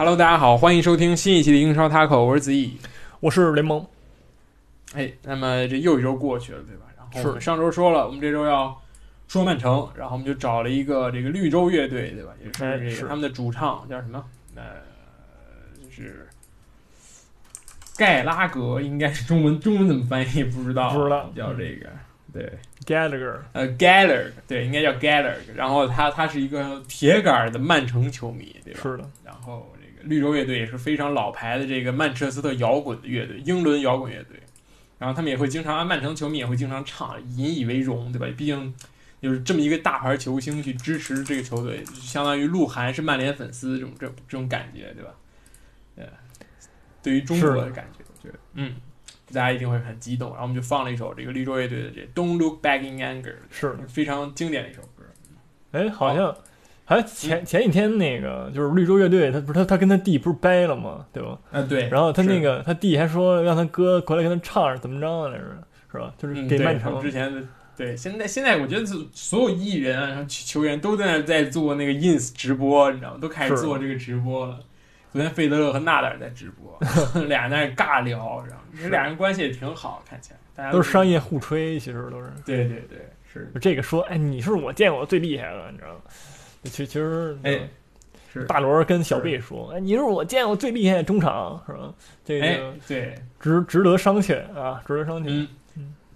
Hello，大家好，欢迎收听新一期的英超 Taco，我是子毅。我是联盟，哎，那么这又一周过去了，对吧？然后我们上周说了，我们这周要说曼城，然后我们就找了一个这个绿洲乐队，对吧？也是这个他们的主唱叫什么？呃，就是盖拉格，应该是中文中文怎么翻译不知道，不知道叫这个对。Gallagher，呃 Gallagher，对，应该叫 Gallagher。然后他他是一个铁杆的曼城球迷，对吧？是的，然后这个绿洲乐队也是非常老牌的这个曼彻斯特摇滚的乐队，英伦摇滚乐队。然后他们也会经常，曼城球迷也会经常唱，引以为荣，对吧？毕竟就是这么一个大牌球星去支持这个球队，就相当于鹿晗是曼联粉丝这种这种这种感觉，对吧？呃，对于中国的感觉，我觉得，嗯，大家一定会很激动。然后我们就放了一首这个绿洲乐队的这《Don't Look Back in Anger》，是。非常经典的一首歌。哎，好像还前前几天那个就是绿洲乐队，他不是他他跟他弟不是掰了吗？对吧？啊，对。然后他那个他弟还说让他哥过来跟他唱怎么着来着，是吧？就是给曼城他们之前的对，现在现在我觉得所所有艺人啊，然后球球员都在那在做那个 ins 直播，你知道吗？都开始做这个直播了。昨天费德勒和纳达尔在直播，俩人在那尬聊，然后这俩人关系也挺好，看起来大家都是商业互吹，其实都是。对对对，是这个说，哎，你是我见过最厉害的，你知道吗？其其实，哎是大罗跟小贝说，哎，你是我见过最厉害的中场，是吧？这哎个对，值值得商榷啊，值得商榷。嗯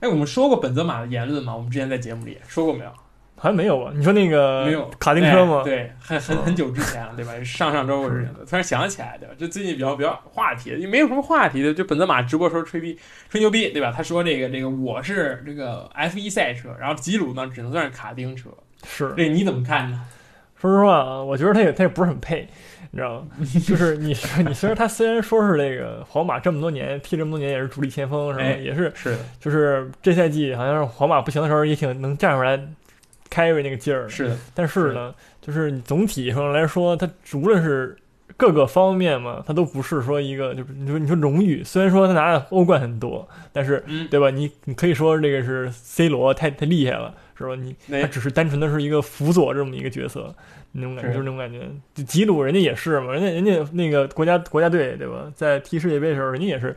哎，我们说过本泽马的言论吗？我们之前在节目里说过没有？还没有吧？你说那个没有卡丁车吗？哎对，很很很久之前了，对吧？上上周的事情了，突然想起来，对吧？这最近比较比较话题的，也没有什么话题的，就本泽马直播时候吹逼吹牛逼，对吧？他说这个这个我是这个 F 一赛车，然后吉鲁呢只能算是卡丁车，是。这你怎么看呢？说实话啊，我觉得他也他也不是很配，你知道吗？就是你说 你虽然他虽然说是这个皇马这么多年踢这么多年也是主力前锋是吧？哎也是是，就是这赛季好像是皇马不行的时候也挺能站出来 carry 那个劲儿。是的，但是呢，就是你总体上来说，他无论是各个方面嘛，他都不是说一个就是你说你说荣誉，虽然说他拿的欧冠很多，但是嗯，对吧？你你可以说这个是 C 罗太太厉害了，是吧？你那他只是单纯的是一个辅佐这么一个角色，那种感觉就是那种感觉。就吉鲁人家也是嘛，人家人家那个国家国家队对吧，在踢世界杯的时候，人家也是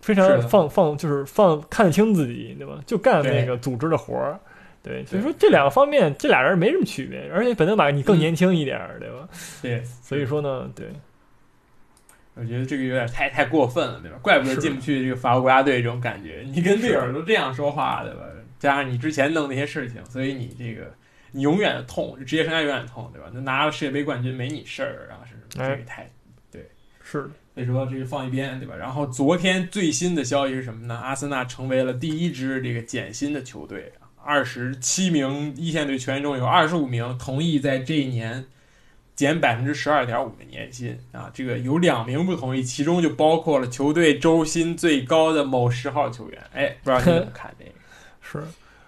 非常放放就是放看得清自己对吧？就干那个组织的活儿。对，所以说这两个方面，这俩人没什么区别，而且本泽马你更嗯年轻一点儿，对吧？对，所以说呢，对，我觉得这个有点太太过分了，对吧？怪不得进不去这个法国国家队这种感觉，你跟队友都这样说话，对吧？加上你之前弄那些事情，所以你这个你永远的痛，职业生涯永远痛，对吧？那拿了世界杯冠军没你事儿，然后是哎这个太是的，所以说这个放一边，对吧？然后昨天最新的消息是什么呢？阿森纳成为了第一支这个减薪的球队，二十七名一线队球员中有二十五名同意在这一年减百分之十二点五的年薪啊，这个有两名不同意，其中就包括了球队周薪最高的某十号球员。哎，不知道你怎么看这个？是，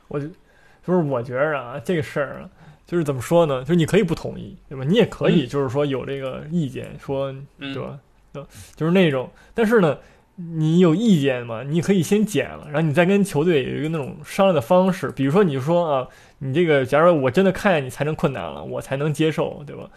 我就就是我觉着啊，这个事儿啊，就是怎么说呢？就是你可以不同意，对吧？你也可以就是说有这个意见，说嗯，对吧？对，就是那种，但是呢，你有意见嘛？你可以先减了，然后你再跟球队有一个那种商量的方式。比如说，你就说啊，你这个，假如我真的看见你财政困难了，我才能接受，对吧？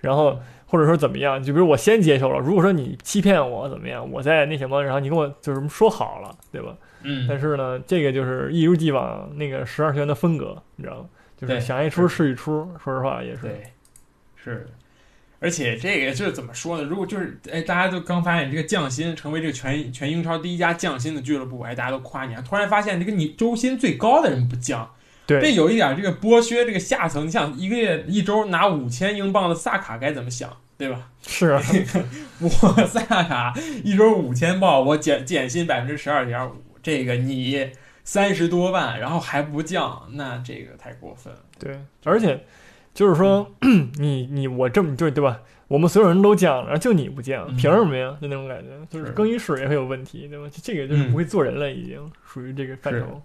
然后或者说怎么样？就比如我先接受了，如果说你欺骗我怎么样，我再那什么，然后你跟我就是说好了，对吧？嗯，但是呢，这个就是一如既往那个十二学员的风格，你知道吗？就是对想一出是一出，说实话也是。对，是。而且这个就是怎么说呢？如果就是哎，大家都刚发现这个降薪成为这个全全英超第一家降薪的俱乐部，哎，大家都夸你，突然发现这个你周薪最高的人不降，对这，有一点这个剥削这个下层。你想一个月一周拿五千英镑的萨卡该怎么想，对吧？是啊，我萨卡一周五千镑，我减减薪百分之十二点五，这个你三十多万，然后还不降，那这个太过分了。对，而且就是说，你你我这么对对吧？我们所有人都降了，然后就你不降，嗯凭什么呀？就那种感觉，就是是更衣室也会有问题，对吧？这个就是嗯不会做人了，已经属于这个范畴。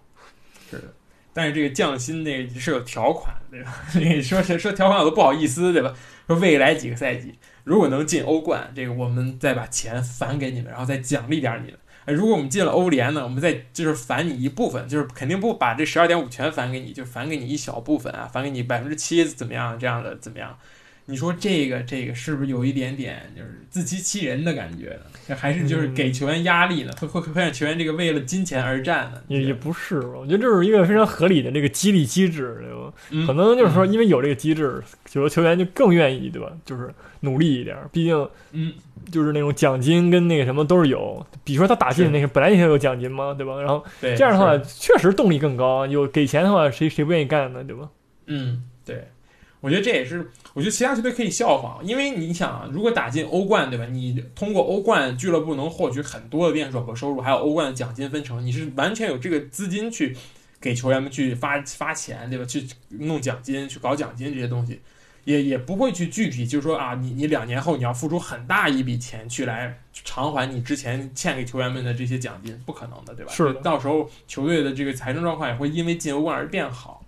是的，但是这个降薪那个是有条款，对吧？你说说条款我都不好意思，对吧？说未来几个赛季如果能进欧冠，这个我们再把钱返给你们，然后再奖励点你们。哎，如果我们进了欧联呢，我们再就是返你一部分，就是肯定不把这十二点五全返给你，就返给你一小部分啊，返给你百分之七怎么样这样的怎么样？你说这个这个是不是有一点点就是自欺欺人的感觉呢？这还是就是给球员压力呢？会会会让球员这个为了金钱而战呢？也也不是，我觉得这是一个非常合理的这个激励机制，对吧？嗯可能就是说，因为有这个机制，有的球员就更愿意，对吧？就是努力一点，毕竟嗯就是那种奖金跟那个什么都是有，比如说他打进那个本来就有奖金嘛，对吧？然后这样的话，确实动力更高，有给钱的话，谁谁不愿意干呢，对吧？嗯对，我觉得这也是我觉得其他球队可以效仿，因为你想啊，如果打进欧冠，对吧？你通过欧冠俱乐部能获取很多的店转播收入，还有欧冠的奖金分成，你是完全有这个资金去给球员们去发发钱，对吧？去弄奖金，去搞奖金这些东西，也也不会去具体就是说啊，你你两年后你要付出很大一笔钱去来偿还你之前欠给球员们的这些奖金，不可能的，对吧？是的到时候球队的这个财政状况也会因为进欧冠而变好。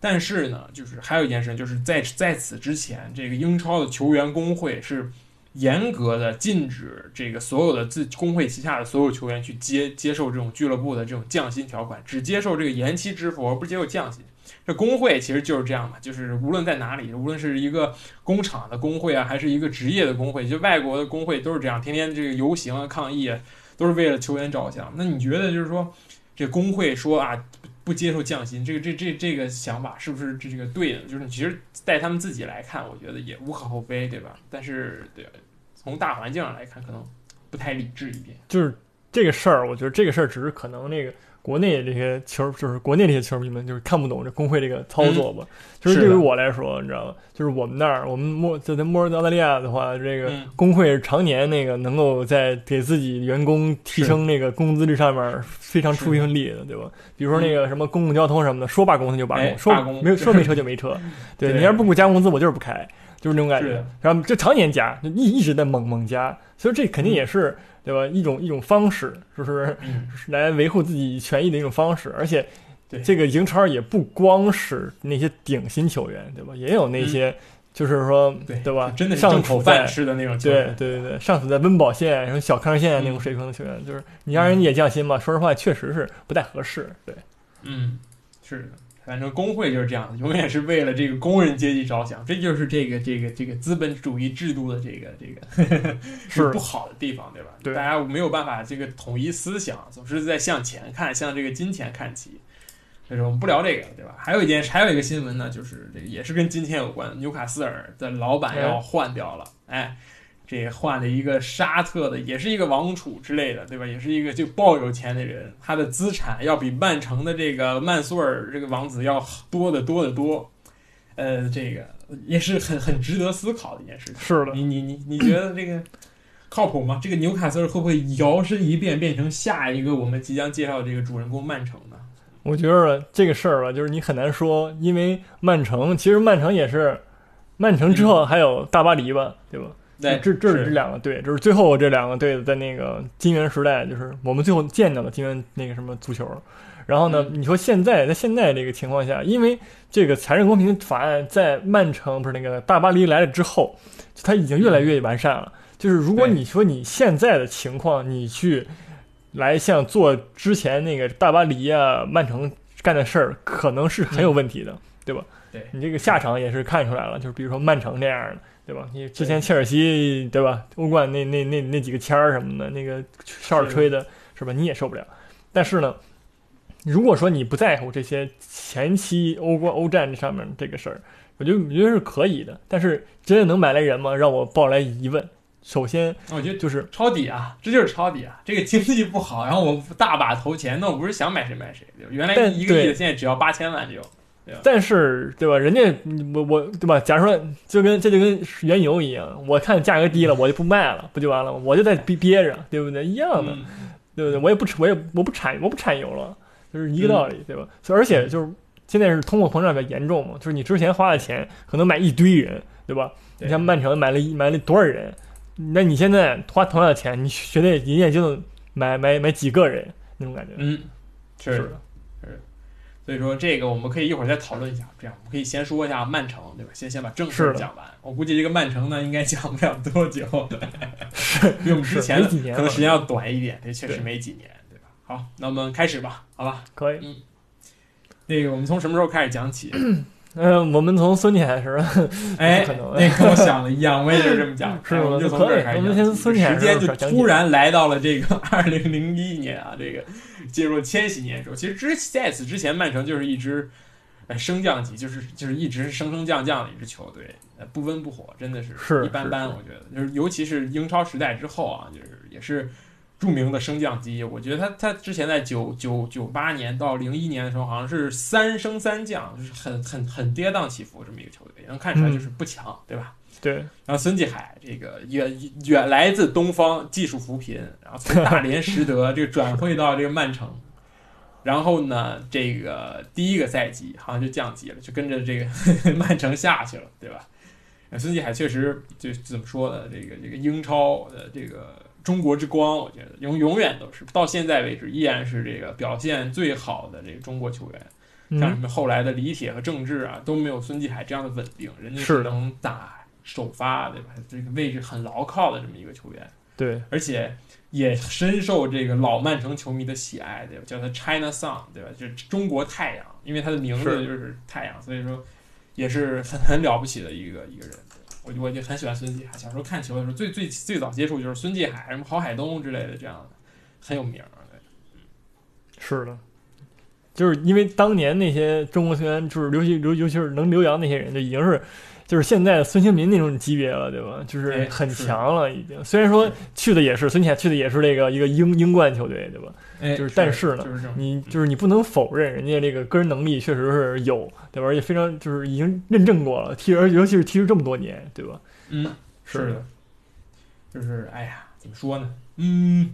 但是呢，就是还有一件事，就是在在此之前，这个英超的球员工会是严格的禁止这个所有的自工会旗下的所有球员去接接受这种俱乐部的这种降薪条款，只接受这个延期支付，而不接受降薪。这工会其实就是这样嘛，就是无论在哪里，无论是一个工厂的工会啊，还是一个职业的工会，就外国的工会都是这样，天天这个游行啊、抗议啊，都是为了球员着想。那你觉得就是说，这工会说啊不接受降薪，这个这这这个想法是不是这这个对的？就是其实带他们自己来看，我觉得也无可厚非，对吧？但是对，从大环境上来看，可能不太理智一点。就是这个事儿，我觉得这个事儿只是可能那个国内这些球，就是国内这些球迷们就是看不懂这工会这个操作吧。就是对于我来说，你知道吗？就是我们那儿，我们墨就在墨尔澳大利亚的话，这个嗯工会是常年那个能够在给自己员工提升那个工资这上面非常出一份力的，对吧？比如说那个什么公共交通什么的，说罢工他就罢哎工，说罢工没有说没车就没车。对对你要是不给我加工资，我就是不开，就是那种感觉。然后就常年加，就一一直在猛猛加，所以这肯定也是对吧？一种一种方式，就是嗯，来维护自己权益的一种方式，而且这个英超也不光是那些顶薪球员，对吧？也有那些就是说，对对吧？真的是上口饭吃的那种球对员。对对对，上处在温饱线、什么小康线那种水平的球员，就是你让人家也降薪嘛，说实话确实是不太合适。对，嗯，是的，反正工会就是这样的，永远是为了这个工人阶级着想，这就是这个这个这个资本主义制度的这个这个 是不好的地方，对吧？对大家没有办法这个统一思想，总是在向前看，向这个金钱看齐。所以说我们不聊这个了，对吧？还有一件，还有一个新闻呢，就是这个也是跟金钱有关，纽卡斯尔的老板要换掉了，哎。这换了一个沙特的，也是一个王储之类的，对吧？也是一个就爆有钱的人，他的资产要比曼城的这个曼苏尔这个王子要多得多得多。呃，这个也是很很值得思考的一件事情。是的，你你你你觉得这个 靠谱吗？这个纽卡斯尔会不会摇身一变变成下一个我们即将介绍的这个主人公曼城呢？我觉得这个事儿吧，就是你很难说，因为曼城其实曼城也是，曼城之后还有大巴黎吧，对吧？对，这这是这是两个队，就是最后这两个队在那个金元时代，就是我们最后见到的金元那个什么足球。然后呢，嗯你说现在在现在这个情况下，因为这个财政公平法案在曼城不是那个大巴黎来了之后，它已经越来越完善了。就是如果你说你现在的情况，你去来像做之前那个大巴黎啊、曼城干的事儿，可能是很有问题的，对吧？对你这个下场也是看出来了，就是比如说曼城这样的。对吧？你之前切尔西对吧？欧冠那那那那几个签儿什么的，那个哨儿吹的是吧？你也受不了。但是呢，如果说你不在乎这些前期欧冠、欧战这上面这个事儿，我觉得我觉得是可以的。但是真的能买来人吗？让我抱来疑问。首先我觉得就是抄底啊，这就是抄底啊！这个经济不好，然后我大把投钱，那我不是想买谁买谁？原来但一个亿的，现在只要八千万就有。但是，对吧？人家我我对吧？假如说就跟这就跟原油一样，我看价格低了，我就不卖了，不就完了吗？我就在憋憋着，对不对？一样的，嗯对不对？我也不我也我不产我不产油了，就是一个道理，对吧？所以而且就是现在是通货膨胀比较严重嘛，就是你之前花的钱可能买一堆人，对吧？你像曼城买了一买了多少人，那你现在花同样的钱，你绝对人家就买买买几个人那种感觉，嗯，是是的。所以说这个我们可以一会儿再讨论一下，这样我们可以先说一下曼城，对吧？先先把正事讲完。我估计这个曼城呢，应该讲不了多久，比我们之前可能时间要短一点，这确实没几年，对吧？好，那我们开始吧，好吧？可以。嗯那个我们从什么时候开始讲起？嗯、我们从孙继海开始，哎，那跟我想的一样，我也是这么讲。是我们就从这儿开始我们先孙铁时间就突然来到了这个二零零一年啊，这个进入了千禧年时候，其实之在此之前，曼城就是一支呃升降级，就是就是一直是升升降降的一支球队，呃不温不火，真的是是一般般。我觉得就是尤其是英超时代之后啊，就是也是。著名的升降机，我觉得他他之前在九九九八年到零一年的时候，好像是三升三降，就是很很很跌宕起伏这么一个球队，能看出来就是不强，对吧？对，然后孙继海这个远远来自东方，技术扶贫，然后从大连实德这个转会到这个曼城，然后呢，这个第一个赛季好像就降级了，就跟着这个 曼城下去了，对吧？孙继海确实就怎么说呢？这个这个英超的这个中国之光，我觉得永永远都是到现在为止依然是这个表现最好的这个中国球员。像什嗯，么后来的李铁和郑智啊，都没有孙继海这样的稳定，人家是能打首发，对吧？这个位置很牢靠的这么一个球员，对，而且也深受这个老曼城球迷的喜爱，对吧？叫他 China Sun，对吧？就是中国太阳，因为他的名字就是太阳，所以说也是很很了不起的一个一个人。我就我就很喜欢孙继海，小时候看球的时候，最最最早接触就是孙继海、什么郝海东之类的，这样的很有名是的，就是因为当年那些中国球员，就是尤其尤尤其是能留洋那些人，就已经是就是现在的孙兴民那种级别了，对吧？就是哎很强了，已经。虽然说去的也是孙继海去的也是那个一个英英冠球队，对吧？哎，就是但是呢就是你就是你不能否认人家这个个人能力确实是有，对吧？而且非常就是已经认证过了，踢而尤其是踢了这么多年，对吧？嗯，是是的，就是哎呀，怎么说呢？嗯，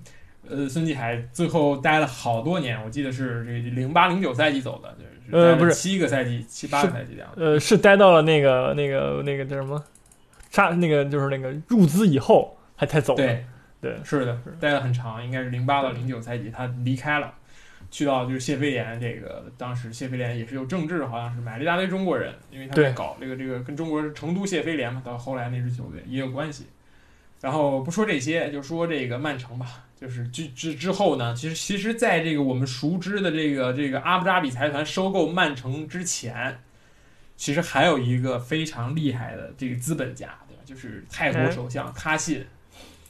呃，孙继海最后待了好多年，我记得是这零八零九赛季走的，呃不是七个赛季，七八个赛季这样。呃，是待到了那个那个那个叫什么，杀那个就是那个入资以后还才走的。对，对是的，待了很长，应该是零八到零九赛季，他离开了。去到就是谢菲联，这个当时谢菲联也是有政治，好像是买了一大堆中国人，因为他在搞这个这个跟中国成都谢菲联嘛，到后来那支球队也有关系。然后不说这些，就说这个曼城吧，就是之之之后呢，其实其实在这个我们熟知的这个这个阿布扎比财团收购曼城之前，其实还有一个非常厉害的这个资本家，对吧？就是泰国哎首相他信。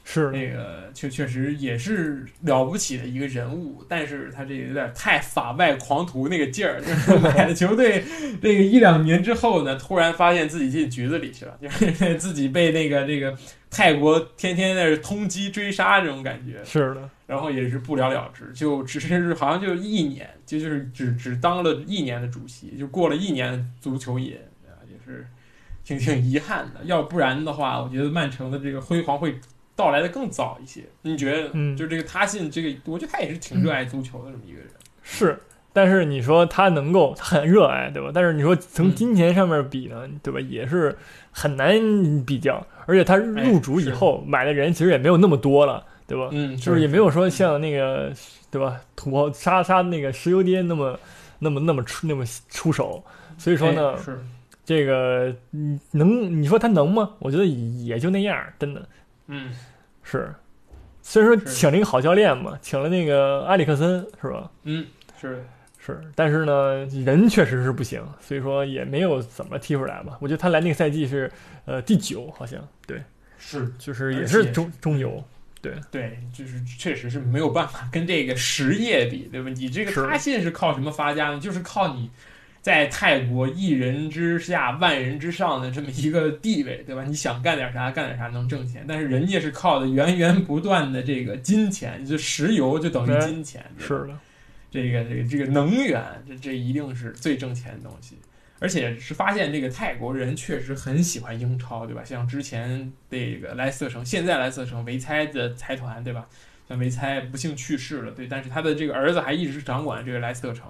是，那个确确实也是了不起的一个人物，但是他这个有点太法外狂徒那个劲儿，就是 买了球队这个一两年之后呢，突然发现自己进局子里去了，就是 自己被那个这个泰国天天在这通缉追杀这种感觉，是的，然后也是不了了之，就只是好像就一年，就就是只只当了一年的主席，就过了一年的足球瘾，啊，也是挺挺遗憾的。要不然的话，我觉得曼城的这个辉煌会到来的更早一些。你觉得？嗯就这个他信这个，我觉得他也是挺热爱足球的这么一个人。是。但是你说他能够，他很热爱，对吧？但是你说从嗯金钱上面比呢，对吧？也是很难比较。而且他入主以后买的人其实也没有那么多了，对吧？嗯，就是也没有说像那个，对吧？土豪杀杀那个石油爹那么那么那么出那么出手。所以说呢，哎是这个嗯能你说他能吗？我觉得也就那样，真的嗯是。虽然说请了一个好教练嘛，请了那个埃里克森是吧？嗯是是，但是呢，人确实是不行，所以说也没有怎么踢出来吧。我觉得他来那个赛季是呃第九，好像对，是，就是也是中中游，对对，就是确实是没有办法跟这个实业比，对吧？你这个是他信是靠什么发家呢？就是靠你在泰国一人之下万人之上的这么一个地位，对吧？你想干点啥干点啥能挣钱，但是人家是靠的源源不断的这个金钱，就石油就等于金钱，是的，这个这个这个能源，这这一定是最挣钱的东西。而且是发现这个泰国人确实很喜欢英超，对吧？像之前这个莱斯特城，现在莱斯特城维猜的财团，对吧？像维猜不幸去世了，对，但是他的这个儿子还一直掌管这个莱斯特城，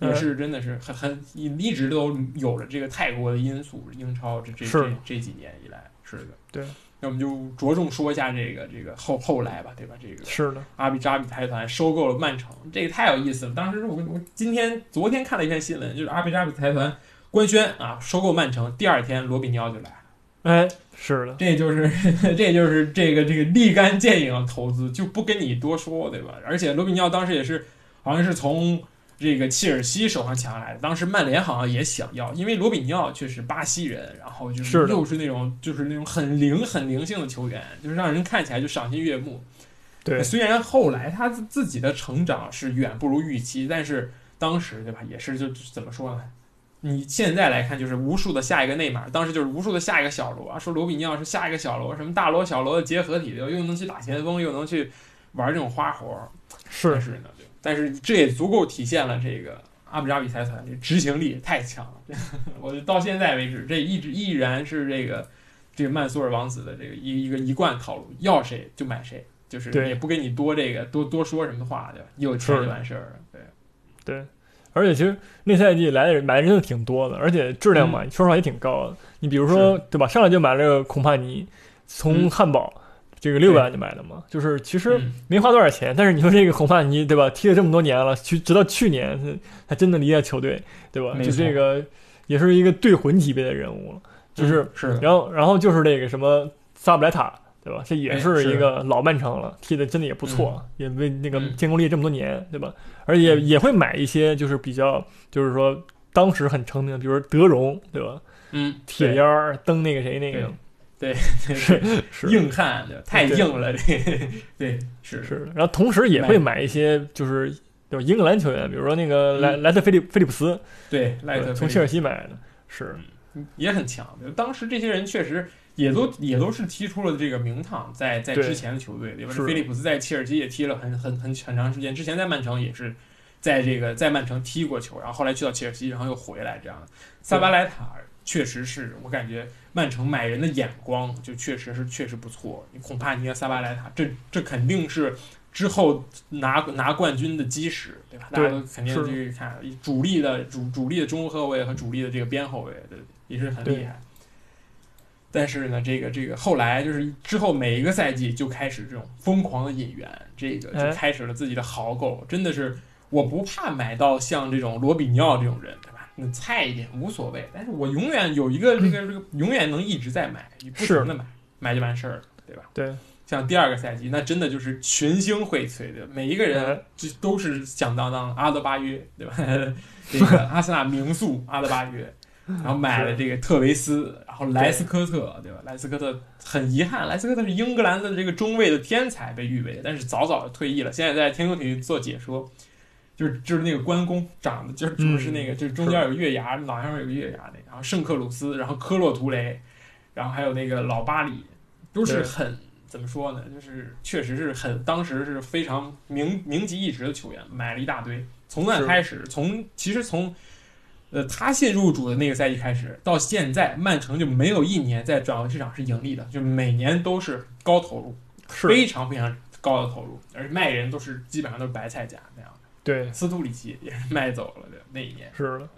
也是真的是很很一一直都有了这个泰国的因素，英超这这这这几年以来是的。对，那我们就着重说一下这个这个后后来吧，对吧？这个是的，阿比扎比财团收购了曼城，这个太有意思了。当时我我今天昨天看了一篇新闻，就是阿比扎比财团官宣啊收购曼城，第二天罗比尼奥就来了。哎，是的，这就是 这就是这个这个立竿见影的投资，就不跟你多说，对吧？而且罗比尼奥当时也是好像是从这个切尔西手上抢来的，当时曼联好像也想要，因为罗比尼奥确实巴西人，然后就是又是那种就是那种很灵很灵性的球员，就是让人看起来就赏心悦目。对，虽然后来他自自己的成长是远不如预期，但是当时对吧，也是就怎么说呢？你现在来看，就是无数的下一个内马尔，当时就是无数的下一个小罗啊，说罗比尼奥是下一个小罗，什么大罗小罗的结合体，又能去打前锋，又能去玩这种花活，是但是呢，对但是这也足够体现了这个阿布扎比财团这执行力太强了。我就到现在为止，这一直依然是这个这个曼苏尔王子的这个一一个一贯套路，要谁就买谁，就是也不跟你多这个多多说什么话，对吧？你有钱是就完事儿了，对。对，而且其实那赛季来的人买的人真的挺多的，而且质量嘛，说实话也挺高的。你比如说，对吧？上来就买了个孔帕尼，从嗯汉堡。这个六百万就买的嘛，就是其实嗯。没花多少钱，但是你说这个红发尼对吧？踢了这么多年了，去直到去年他他真的离开球队，对吧？就这个也是一个队魂级别的人物了，就是嗯是，然后然后就是这个什么萨布莱塔，对吧？这也哎是是一个老曼城了，踢的真的也不错，也为那个嗯。建功立业这么多年，对吧？而且也会买一些就是比较就是说当时很成名的，比如说德容，对吧？嗯，铁腰儿蹬那个谁那个对 是是。硬汉，对太硬了，这对是。是，然后同时也会买一些就是就是英格兰球员，比如说那个莱莱特菲利菲利普斯，对莱特从切尔西买的，是。也很强。当时这些人确实也都也都是踢出了这个名堂，在在之前的球队，对吧？是。菲利普斯在切尔西也踢了很很很很长时间，之前在曼城也是在这个在曼城踢过球，然后后来去到切尔西，然后又回来这样。萨巴莱塔确实是我感觉曼城买人的眼光就确实是确实不错。你恐怕你和萨巴莱塔，这这肯定是。之后拿拿冠军的基石，对吧？大家都肯定去看主力的主主力的中后卫和主力的这个边后卫，对，也是很厉害。但是呢，这个这个后来就是之后每一个赛季就开始这种疯狂的引援，这个就哎开始了自己的豪购，真的是我不怕买到像这种罗比尼奥这种人，菜一点无所谓，但是我永远有一个这个这个永远能一直在买，你不停的买，买就完事儿了，对吧？对，像第二个赛季，那真的就是群星荟萃的，每一个人哎就都是响当当阿德巴约，对吧？这个 阿森纳名宿阿德巴约，然后买了这个特维斯，然后莱斯科特，对吧？莱斯科特很遗憾，莱斯科特是英格兰的这个中卫的天才被誉为，但是早早的退役了，现在在天空体育做解说。就是就是那个关公长得就是就是那个、就是中间有月牙，脑上有个月牙那个，然后圣克鲁斯，然后科洛图雷，然后还有那个老巴里，都是很怎么说呢？就是确实是很当时是非常名名及一时的球员，买了一大堆。从那开始，从其实从呃他新入主的那个赛季开始，到现在曼城就没有一年在转会市场是盈利的，就每年都是高投入，是非常非常高的投入，而且卖人都是基本上都是白菜价那样的。对，斯图里奇也是卖走了的那一年，是的。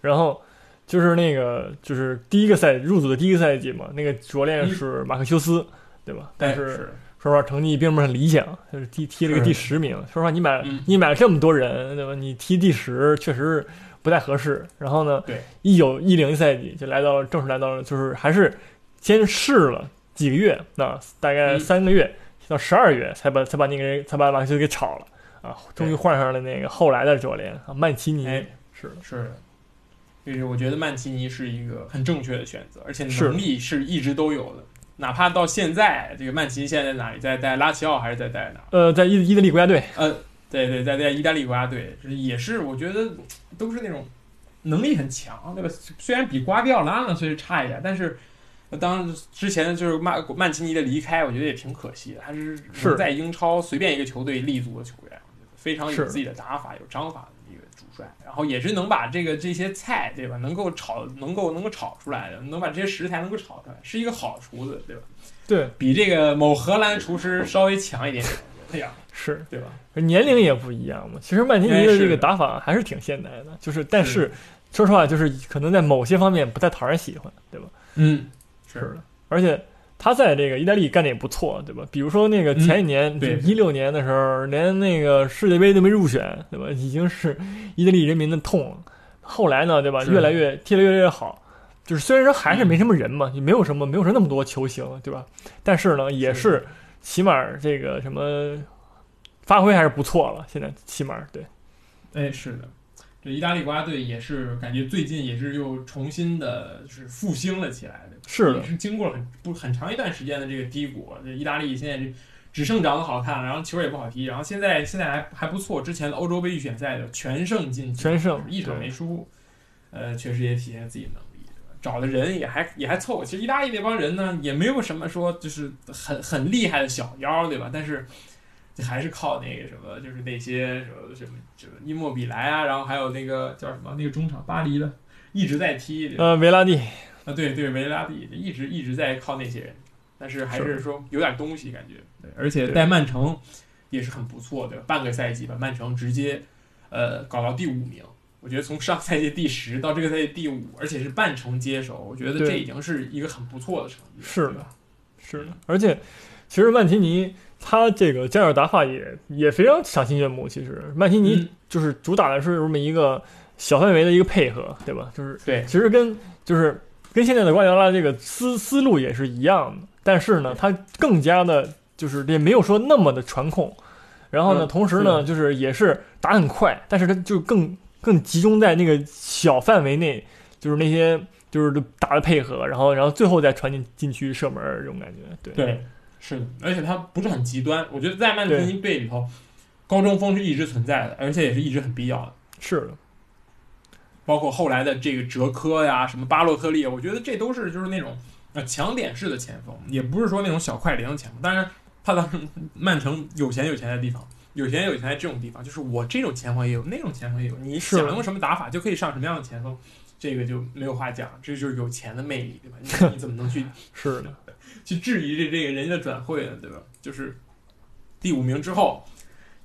然后就是那个就是第一个赛入组的第一个赛季嘛，那个主教练是马克修斯，对吧？但哎是是说实话成绩并不是很理想，就是踢踢了个第十名。说实话，你买嗯你买了这么多人，对吧？你踢第十确实不太合适。然后呢，对，一九一零赛季就来到了正式来到了，就是还是先试了几个月，那大概嗯三个月到十二月才把才把那个人才把马克修斯给炒了啊，终于换上了那个后来的教练啊曼奇尼。哎是，是的，就是我觉得曼奇尼是一个很正确的选择，而且能力是一直都有的。哪怕到现在，这个曼奇尼现在在哪里？在带拉齐奥还是在带哪？呃，在意意大利国家队，呃，对对，在在意大利国家队，就是也是我觉得都是那种能力很强，对吧？虽然比瓜迪奥拉呢虽然差一点，但是呃当之前就是曼曼奇尼的离开，我觉得也挺可惜的。他是是在英超随便一个球队立足的球员，非常有自己的打法、有章法的一个主帅，然后也是能把这个这些菜，对吧？能够炒，能够能够炒出来的，能把这些食材能够炒出来，是一个好厨子，对吧？对，比这个某荷兰厨师稍微强一点点。哎呀，是对吧？年龄也不一样嘛。其实曼奇尼的这个打法还是挺现代的，就是但是说实话，就是可能在某些方面不太讨人喜欢，对吧？嗯，是的，而且他在这个意大利干的也不错，对吧？比如说那个嗯前几年，对一六年的时候，连那个世界杯都没入选，对吧？已经是意大利人民的痛了。后来呢，对吧？越来越踢得越来越好。就是虽然说还是没什么人嘛，也没有什么没有说那么多球星，对吧？但是呢，也是起码这个什么发挥还是不错了。现在起码对，哎，是的，这意大利国家队也是感觉最近也是又重新的，就是复兴了起来的。是的也是经过了很不很长一段时间的这个低谷。这意大利现在这只剩长得好看，然后球也不好踢，然后现在现在还还不错。之前的欧洲杯预选赛的全胜晋级，全胜一场没输，呃，确实也体现自己能力。找的人也还也还凑合，其实意大利那帮人呢，也没有什么说就是很很厉害的小妖，对吧？但是还是靠那个什么，就是那些什么什么，就是伊莫比莱啊，然后还有那个叫什么那个中场巴黎的，一直在踢，呃，维拉蒂啊，对对，维拉蒂一直一直在靠那些人，但是还是说有点东西感觉。对，而且对带曼城也是很不错的，半个赛季把曼城直接呃搞到第五名。我觉得从上赛季第十到这个赛季第五，而且是半程接手，我觉得这已经是一个很不错的成绩了。是的？是的，而且其实曼奇尼他这个加尔达法也也非常赏心悦目。其实。曼奇尼嗯。就是主打的是这么一个小范围的一个配合，对吧？就是对，其实跟就是跟现在的瓜迪奥拉这个思思路也是一样的，但是呢，他更加的就是也没有说那么的传控，然后呢，嗯同时呢，就是也是打很快，但是他就更更集中在那个小范围内，就是那些就是打的配合，然后然后最后再传进禁区射门这种感觉，对。对，是的，而且他不是很极端。我觉得在曼城尼队里头，高中锋是一直存在的，而且也是一直很必要的。是的，包括后来的这个哲科呀，什么巴洛特利，我觉得这都是就是那种呃强点式的前锋，也不是说那种小快灵的前锋。当然，他当时曼城有钱有钱的地方，有钱有钱在这种地方，就是我这种前锋也有，那种前锋也有，你想用什么打法就可以上什么样的前锋，这个就没有话讲，这就是有钱的魅力，对吧？你 你怎么能去是的，去质疑这这个人家的转会呢，对吧？就是第五名之后，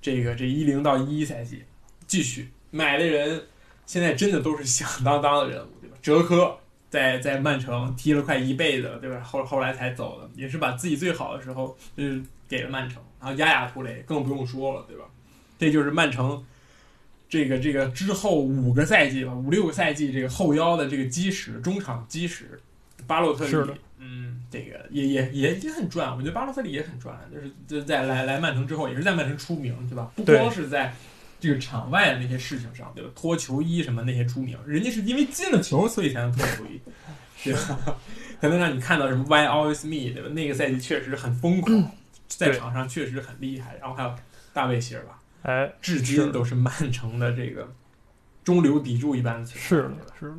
这个这一零到一一赛季继续买的人，现在真的都是响当当的人物，对吧？哲科在在曼城踢了快一辈子，对吧？后后来才走的，也是把自己最好的时候就是给了曼城，然后亚亚图雷更不用说了，对吧？这就是曼城。这个这个之后五个赛季吧，五六个赛季，这个后腰的这个基石，中场基石，巴洛特利是的，嗯，这个也也也也很赚，我觉得巴洛特利也很赚，就是就在来来曼城之后，也是在曼城出名，对吧？不光是在这个场外的那些事情上，对吧？脱球衣什么那些出名，人家是因为进了球，所以才能脱球衣，对吧？才能让你看到什么 Why always me，对吧？那个赛季确实很疯狂，在场上确实很厉害，然后还有大卫席尔瓦，哎，至今都是曼城的这个中流砥柱一般的存在，是的，是的。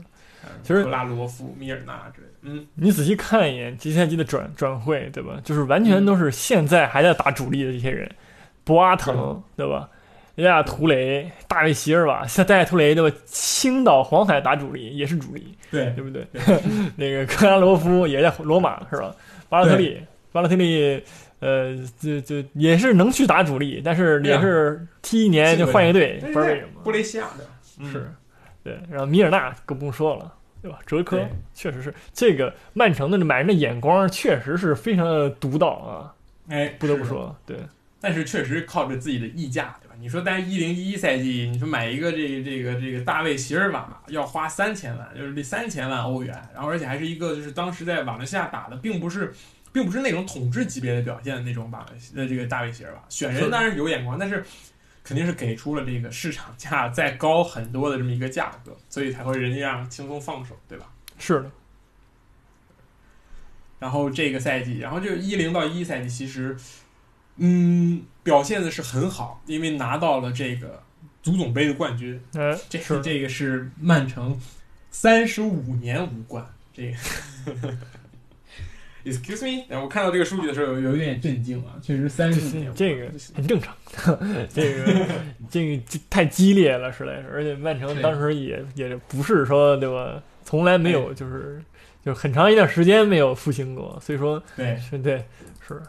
嗯其实格拉罗夫、米尔纳之类的，嗯，你仔细看一眼这赛季的转转会，对吧？就是完全都是现在还在打主力的这些人，博阿滕，对吧？亚亚图雷、大卫席尔瓦，像大卫图雷，对吧？青岛黄海打主力也是主力，对，对不对？对 那个克拉罗夫也在罗马是吧？巴洛特利，巴洛特利，呃，就就也是能去打主力，但是也是踢一年就换一个队，不知道为什么。布雷西亚的，嗯是，对，然后米尔纳更不用说了，对吧？哲科确实是这个曼城的买人的眼光确实是非常的独到啊，哎，不得不说，对，但是确实靠着自己的溢价，对吧？你说在一零一一赛季，你说买一个这个这个这个大卫席尔瓦要花三千万，就是这三千万欧元，然后而且还是一个就是当时在瓦伦西亚打的，并不是。并不是那种统治级别的表现的那种瓦伦西呃这个大卫席尔瓦，选人当然有眼光，但是肯定是给出了这个市场价再高很多的这么一个价格，所以才会人家让轻松放手，对吧？是的，然后这个赛季，然后这个一零到一赛季，其实，嗯，表现的是很好，因为拿到了这个足总杯的冠军。哎，这是这个是曼城三十五年无冠。这个，excuse me，哎我看到这个数据的时候有有一点震惊啊，确实三十五年这个很正常，这个这个这太激烈了，实在是，而且曼城当时也也不是说对吧，从来没有就是就是很长一段时间没有复兴过，所以说对是对是。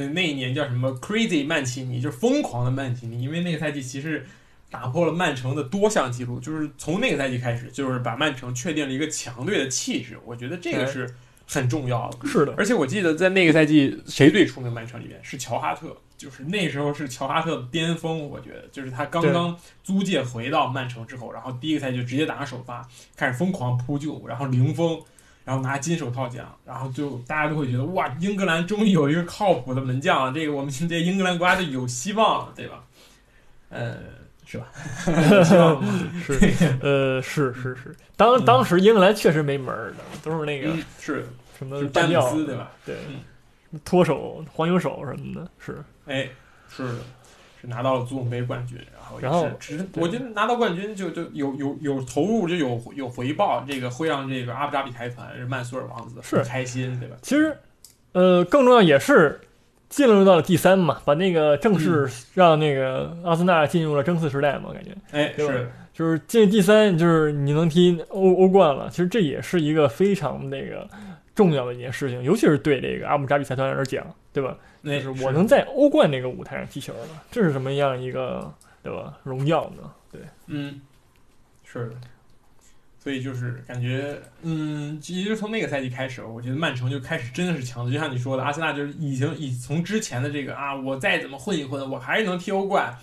嗯那一年叫什么？Crazy 曼奇尼，就是疯狂的曼奇尼，因为那个赛季其实打破了曼城的多项记录，就是从那个赛季开始，就是把曼城确定了一个强队的气质，我觉得这个哎是很重要的。是的，而且我记得在那个赛季谁最出名？曼城里面是乔哈特，就是那时候是乔哈特的巅峰，我觉得就是他刚刚租借回到曼城之后，然后第一个赛季就直接打上首发，开始疯狂扑救，然后零封，然后拿金手套奖，然后就大家都会觉得哇，英格兰终于有一个靠谱的门将了，这个我们这英格兰国家队有希望了，对吧？呃，是吧？是，呃，是是是，当当时英格兰确实没门儿的，都是那个嗯，是。什么是詹姆半吊斯对吧？对。嗯，脱手、黄油手什么的，是。哎，是的，是拿到了足总杯冠军，然后也然后是只我觉得拿到冠军就就有有有投入就有有回报，这个会让这个阿布扎比财团曼苏尔王子是。开心，对吧？其实，呃，更重要也是进入到了第三嘛，把那个正式让那个阿森纳进入了争四时代嘛，感觉哎，对吧是就是进第三，就是你能踢欧欧冠了。其实这也是一个非常那个重要的一件事情，尤其是对这个阿布扎比财团而讲，对吧？那就是我能在欧冠那个舞台上踢球了，这是什么样一个对吧荣耀呢？对，嗯，是的。所以就是感觉，嗯，其实从那个赛季开始，我觉得曼城就开始真的是强队，就像你说的，阿森纳就是已经已从之前的这个啊，我再怎么混一混，我还是能踢欧冠，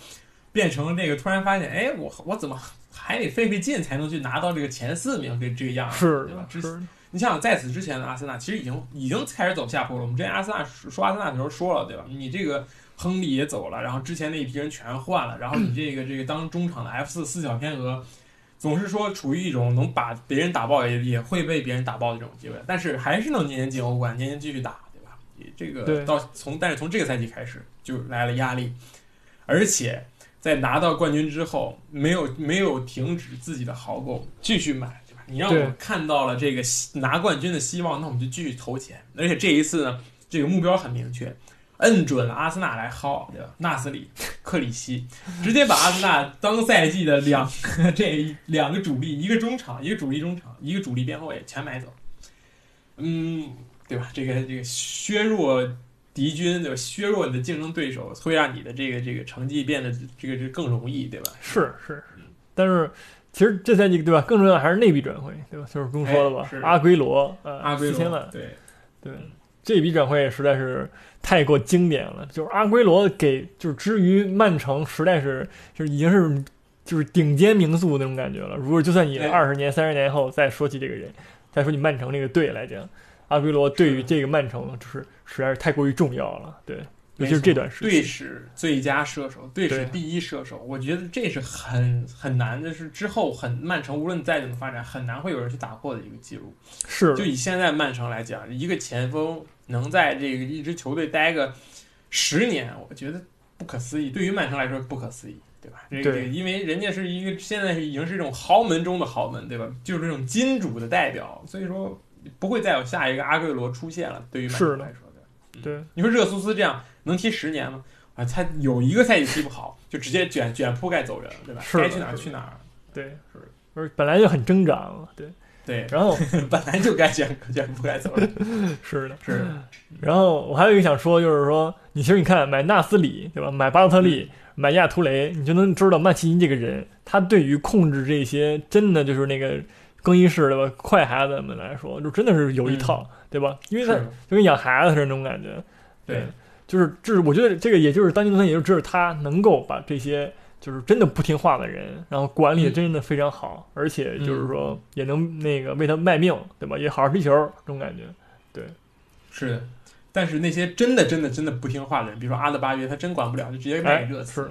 变成了那个突然发现，哎，我我怎么还得费费劲才能去拿到这个前四名这这个样子，是，对吧？你想想，在此之前的阿森纳其实已经已经开始走下坡了。我们之前阿森纳说阿森纳的时候说了，对吧？你这个亨利也走了，然后之前那一批人全换了，然后你这个这个当中场的 F 四四小天鹅，总是说处于一种能把别人打爆也也会被别人打爆的这种地位，但是还是能年年进欧冠，年年继续打，对吧？也这个到从但是从这个赛季开始就来了压力，而且在拿到冠军之后，没有没有停止自己的豪购，继续买，对吧？你让我看到了这个希拿冠军的希望，那我们就继续投钱。而且这一次呢，这个目标很明确，摁准了阿森纳来薅，对吧？纳斯里、克里希，直接把阿森纳当赛季的两个 这两个主力，一个中场，一个主力中场，一个主力边后卫全买走。嗯，对吧？这个这个削弱敌军，对吧？削弱你的竞争对手，会让你的这个这个成绩变得这个这更容易，对吧？是是，但是。其实这赛季对吧？更重要还是内币转会，对吧？就是不用说了吧阿圭罗，呃，阿圭罗四千万，对，对，这笔转会实在是太过经典了。就是阿圭罗给，就是之于曼城，实在是就是已经是就是顶尖名宿那种感觉了。如果就算你哎二十年、三十年后再说起这个人，再说你曼城这个队来讲，阿圭罗对于这个曼城就是实在是太过于重要了。对，尤其是这段时队期，史最佳射手，队史第一射手，我觉得这是很很难的，是之后很曼城无论再怎么发展，很难会有人去打破的一个记录。是就以现在曼城来讲，一个前锋能在这个一支球队待个十年，我觉得不可思议。对于曼城来说不可思议，对吧？这因为人家是一个现在是已经是这种豪门中的豪门，对吧？就是这种金主的代表，所以说不会再有下一个阿圭罗出现了。对于曼城来说，对吧对，你说热苏斯这样能踢十年吗？啊，他有一个赛季踢不好，就直接卷卷铺盖走人，对吧？是该去哪儿去哪儿。对，是不是本来就很挣扎嘛，对。对，然后 本来就该卷卷不该走人。是的，是。的，然后我还有一个想说，就是说，你其实你看买纳斯里对吧，买巴洛特利，买亚图雷，你就能知道曼奇尼这个人，他对于控制这些真的就是那个更衣室对吧，快孩子们来说，就真的是有一套，对吧？因为他就跟养孩子似的那种感觉，对，就是这是我觉得这个也就是当今农村，也就只有他能够把这些。就是真的不听话的人，然后管理真的非常好，而且就是说也能那个为他卖命，对吧？也好好踢球，这种感觉。对是的，但是那些真的真的真的不听话的人，比如说阿德巴约，他真管不了，就直接卖给热刺，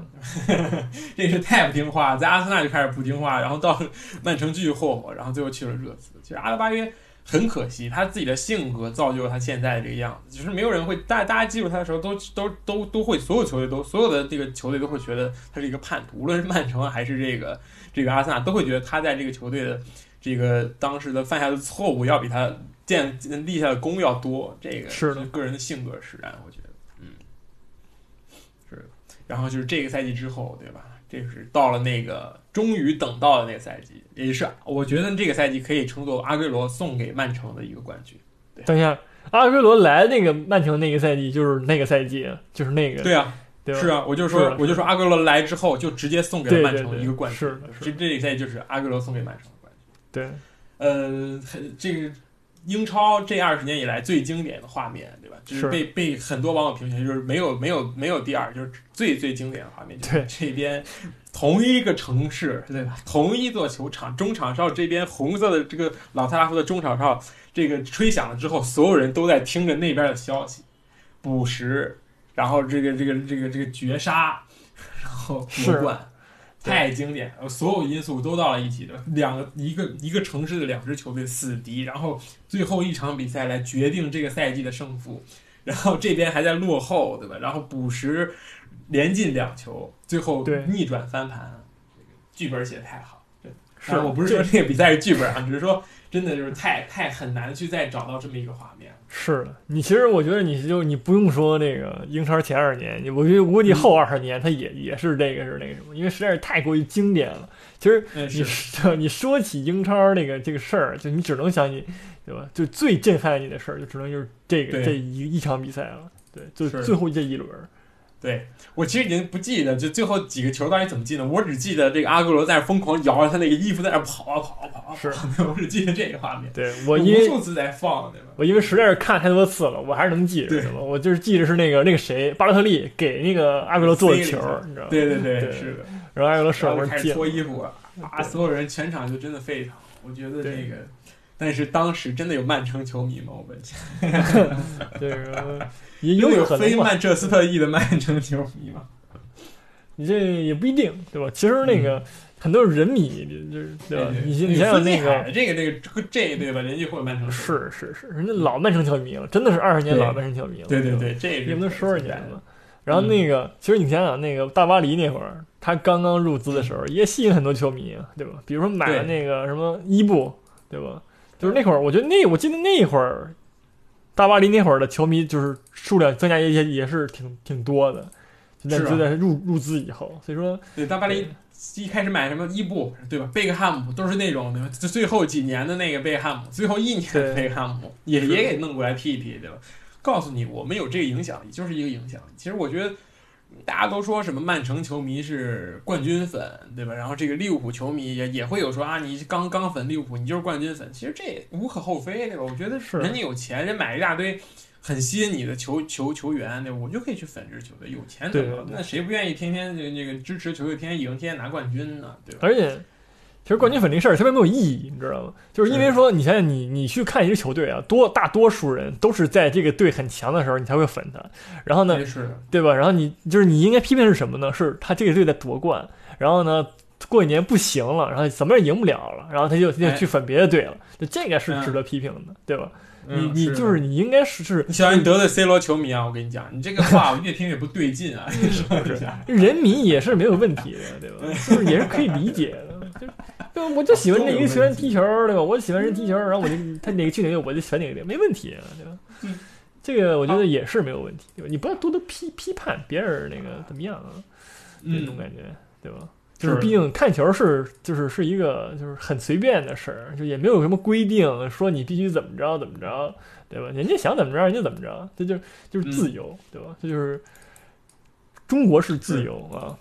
这是太不听话，在阿森纳就开始不听话，然后到曼城继续霍霍，然后最后去了热刺。其实阿德巴约很可惜，他自己的性格造就了他现在这个样子，就是没有人会，大大家记住他的时候都都都都会，所有球队都所有的这个球队都会觉得他是一个叛徒，无论是曼城还是这个这个阿森纳，都会觉得他在这个球队的这个当时的犯下的错误要比他建立下的功要多，这个是的个人的性格使然，我觉得，嗯，是的。然后就是这个赛季之后，对吧？这是到了那个终于等到了那个赛季，也是我觉得这个赛季可以称作阿圭罗送给曼城的一个冠军。等一下，阿圭罗来那个曼城那个赛季就是那个赛季，就是那个对啊，对吧？是啊，我就说，我就说阿圭罗来之后就直接送给了曼城一个冠军，是这这个赛季就是阿圭罗送给曼城的冠军。对，呃，很这个英超这二十年以来最经典的画面，对吧？就是是被被很多网友评选，就是没有没有没有第二，就是最最经典的画面。就是对这边同一个城市，对吧？同一座球场，中场哨这边红色的这个老特拉福德中场哨，这个吹响了之后，所有人都在听着那边的消息，补时，然后这个这个这个这个绝杀，然后夺冠。对太经典了，所有因素都到了一起的，两个一个一个城市的两支球队死敌，然后最后一场比赛来决定这个赛季的胜负，然后这边还在落后，对吧？然后补时连进两球，最后逆转翻盘，剧本写的太好。对，是我不是说这个比赛是剧本啊，只是说真的就是太太很难去再找到这么一个画面。是的，你其实我觉得你就你不用说那个英超前二十年，你我觉得估计后二十年他也也是这个是那个什么，因为实在是太过于经典了。其实嗯，你是说你说起英超那个这个事儿，就你只能想起，对吧？就最震撼你的事儿，就只能就是这个这一一场比赛了。对，就最后这一轮儿。对我其实已经不记得就最后几个球到底怎么进的，我只记得这个阿圭罗在那疯狂摇着他那个衣服在那跑啊跑啊跑啊跑是啊，我只记得这个画面。对我因为无数次在放，对吧？我因为实在是看太多次了，我还是能记着，对？我就是记着是那个那个谁，巴洛特利给那个阿圭罗做的球？对对对，对是的。然后阿圭罗手开始脱衣服啊，啊，所有人全场就真的沸腾。我觉得这个，但是当时真的有曼城球迷吗？我问一下，这 个也真 的有？非曼彻斯特裔的曼城球迷吗？你这也不一定，对吧？其实那个很多人迷，就是对吧？你你想想那个。这个这个这个这对吧？人家会有曼城，是是是，人家老曼城球迷了，真的是二十年老曼城球迷了。对对对，这也不能说人家嘛。嘛。然后那个，其实你想想，那个大巴黎那会儿，他刚刚入资的时候，也吸引很多球迷啊，对吧？比如说买了那个什么伊布，对吧？就是那会儿，我觉得那我记得那会儿，大巴黎那会儿的球迷就是数量增加也也也是挺挺多的，就在啊就在入入资以后，所以说对，大巴黎一开始买什么伊布，对吧？贝克汉姆都是那种的，就最后几年的那个贝克汉姆，最后一年的对贝克汉姆也也给弄过来踢一踢，对吧？告诉你，我们有这个影响力，就是一个影响力。其实我觉得。大家都说什么曼城球迷是冠军粉，对吧？然后这个利物浦球迷也也会有说啊，你刚刚粉利物浦，你就是冠军粉。其实这也无可厚非，对吧？我觉得是人家有钱，人买一大堆很吸引你的球球球员，对吧？我就可以去粉这支球队，有钱怎么了？那谁不愿意天天这这个支持球队，天天赢，天天拿冠军呢？对吧？而且，其实冠军粉这事儿特别没有意义，你知道吗？就是因为说，你想想你你去看一支球队啊，多大多数人都是在这个队很强的时候，你才会粉他。然后呢，对吧？然后你就是你应该批评是什么呢？是他这个队在夺冠，然后呢，过一年不行了，然后怎么也赢不了了，然后他就他就哎去粉别的队了，就这个是值得批评的，对吧？你你就是你应该是是你小心你得罪 C 罗球迷啊！我跟你讲，你这个话 我越听越不对劲啊！你说一下，人民也是没有问题的，对吧？就是也是可以理解的，就就我就喜欢哪个球员踢球，对吧？我喜欢人踢球，然后我就他哪个去哪个我就选哪个队，没问题，对吧？嗯这个我觉得也是没有问题，对吧？你不要多多批批判别人那个怎么样啊，这种嗯，感觉，对吧？就是毕竟看球是就是是一个就是很随便的事儿，就也没有什么规定说你必须怎么着怎么着，对吧？人家想怎么着人家怎么着，这就就是自由，对吧？这就是中国是自由啊！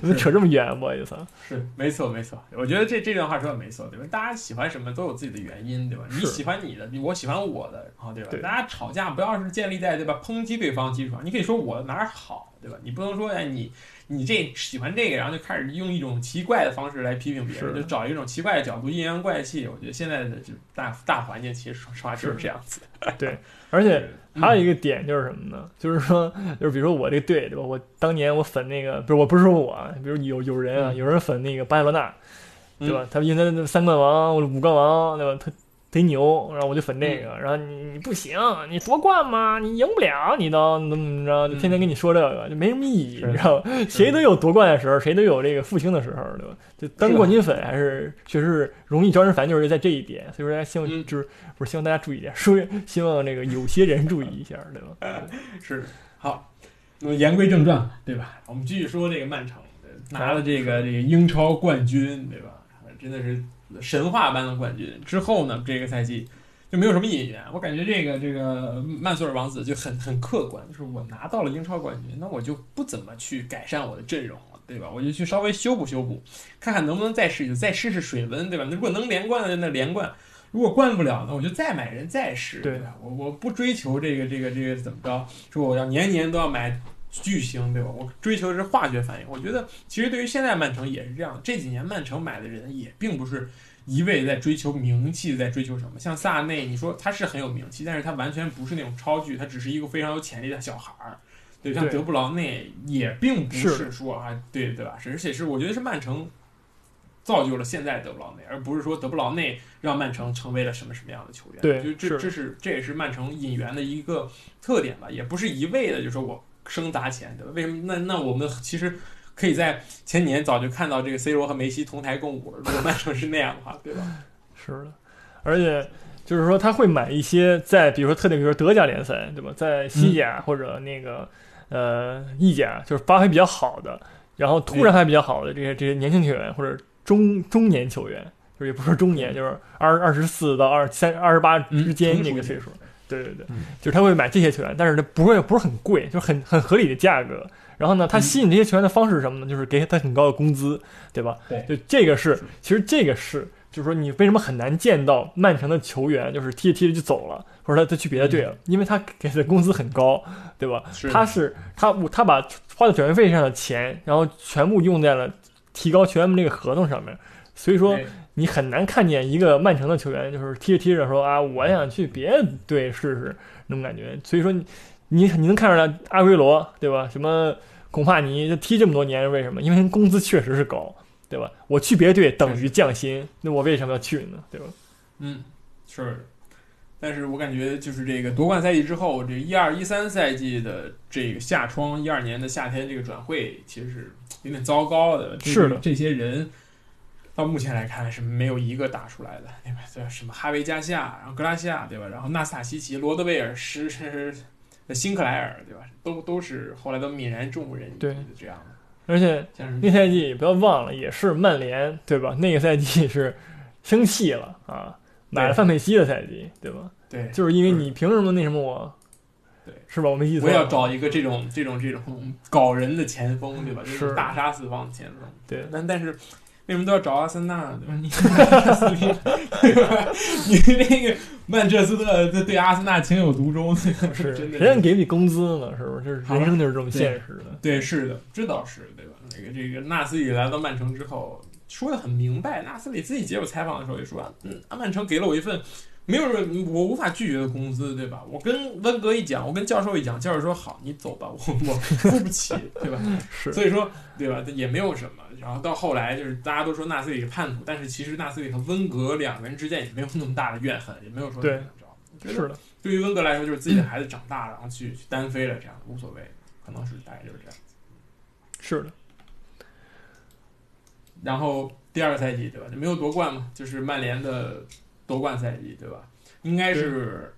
怎么 扯这么远？不好意思啊，是没错没错。我觉得这这段话说的没错，对吧？大家喜欢什么都有自己的原因，对吧？你喜欢你的，我喜欢我的，然后对吧？对大家吵架不要是建立在对吧抨击对方基础上，你可以说我哪儿好，对吧？你不能说哎你你这喜欢这个，然后就开始用一种奇怪的方式来批评别人，就找一种奇怪的角度阴阳怪气。我觉得现在的就大大环境其实说实话就是是这样子。对而且 嗯还有一个点就是什么呢？就是说，就是比如说我这个队，对吧？我当年我粉那个，不是我不是说我啊，比如有有人啊，嗯有人粉那个巴塞罗那，对吧嗯？他因为他那三冠王、五冠王，对吧？他忒牛，然后我就粉这个，嗯然后你你不行，你夺冠嘛，你赢不了，你都怎么怎么着，就天天跟你说这个，就没什么意义，你知道吧？谁都有夺冠的时候，谁都有这个复兴的时候，对吧？就当冠军粉还是确实是容易招人烦，就是在这一点，所以说大家希望嗯就是不是希望大家注意点，说 希望这个有些人注意一下，对吧？是好，那么言归正传，对吧？我们继续说这个曼城对拿了这个这个英超冠军，对吧？真的是神话般的冠军。之后呢，这个赛季就没有什么引援。我感觉这个这个曼索尔王子就很很客观，就是我拿到了英超冠军，那我就不怎么去改善我的阵容了，对吧？我就去稍微修补修补，看看能不能再试，就再试试水温，对吧？那如果能连冠的那连冠。如果灌不了呢，我就再买人再试，对吧？我我不追求这个这个这个怎么着，说我要年年都要买巨星，对吧？我追求的是化学反应。我觉得其实对于现在曼城也是这样，这几年曼城买的人也并不是一味在追求名气，在追求什么。像萨内，你说他是很有名气，但是他完全不是那种超巨，他只是一个非常有潜力的小孩儿。对，像德布劳内也并不是是说啊，对对吧？而且是我觉得是曼城造就了现在德布劳内，而不是说德布劳内让曼城成为了什么什么样的球员。对就这是这是这也是曼城引援的一个特点吧，也不是一味的就说我生砸钱，对吧？为什么？那那我们其实可以在前几年早就看到这个 C 罗和梅西同台共舞了。如果曼城是那样的话，对吧？是的，而且就是说他会买一些在比如说特定，比如说德甲联赛，对吧？在西甲或者那个、呃意甲，就是发挥比较好的，然后突然还比较好的这些这些年轻球员或者中中年球员，就是也不是中年，就是二二十四到二三二十八之间嗯那个岁数。对对对，嗯。就是他会买这些球员，但是他不会不是很贵，就是很很合理的价格。然后呢，他吸引这些球员的方式是什么呢？就是给他很高的工资，对吧？对。就这个是是，其实这个是，就是说你为什么很难见到曼城的球员就是踢着踢着就走了，或者他他去别的队了，因为他给的工资很高，对吧？是。他是他他把花在转会费上的钱，然后全部用在了提高球员们这个合同上面，所以说哎你很难看见一个曼城的球员就是踢着踢着说啊，我想去别的队试试那种感觉。所以说你你你能看出来阿圭罗对吧？什么孔帕尼，这踢这么多年为什么？因为工资确实是高，对吧？我去别的队等于降薪，那我为什么要去呢？对吧？嗯，是。但是我感觉就是这个夺冠赛季之后，这一二一三赛季的这个夏窗，一二年的夏天这个转会其实是有点糟糕的。是的这些人到目前来看是没有一个打出来的，对吧？这什么哈维加西亚，然后格拉西亚，对吧？然后纳斯塔西奇、罗德贝尔、施是辛克莱尔，对吧？都都是后来都泯然众人矣对的这样的。而且那赛季不要忘了，也是曼联对吧？那个赛季是生气了啊，买了范佩西的赛季，对吧？对，就是因为你凭什么那什么我？对，是吧？我没意思。我要找一个这种这种这种搞人的前锋，对吧？这种是大杀四方的前锋。对但但是为什么都要找阿森纳？对吧？你对吧？你那个曼彻斯特对对阿森纳情有独钟，是 真的谁让给你工资呢？是不是？就是好人生就是这么现实的。对，是的，这倒是对吧？那个这个纳斯里来到曼城之后，说的很明白。纳斯里自己接受采访的时候也说，嗯，阿曼城给了我一份没有人我无法拒绝的工资，对吧？我跟温格一讲，我跟教授一讲，教授说好，你走吧，我 我付不起，对吧？是所以说，对吧？也没有什么。然后到后来，就是大家都说纳粹里是叛徒，但是其实纳粹里和温格两个人之间也没有那么大的怨恨，也没有说对怎么着。是的，对于温格来说，就是自己的孩子长大了，然后去去单飞了，这样无所谓，可能是大概就是这样。是的，然后第二个赛季，对吧？就没有夺冠嘛，就是曼联的夺冠赛季，对吧？应该是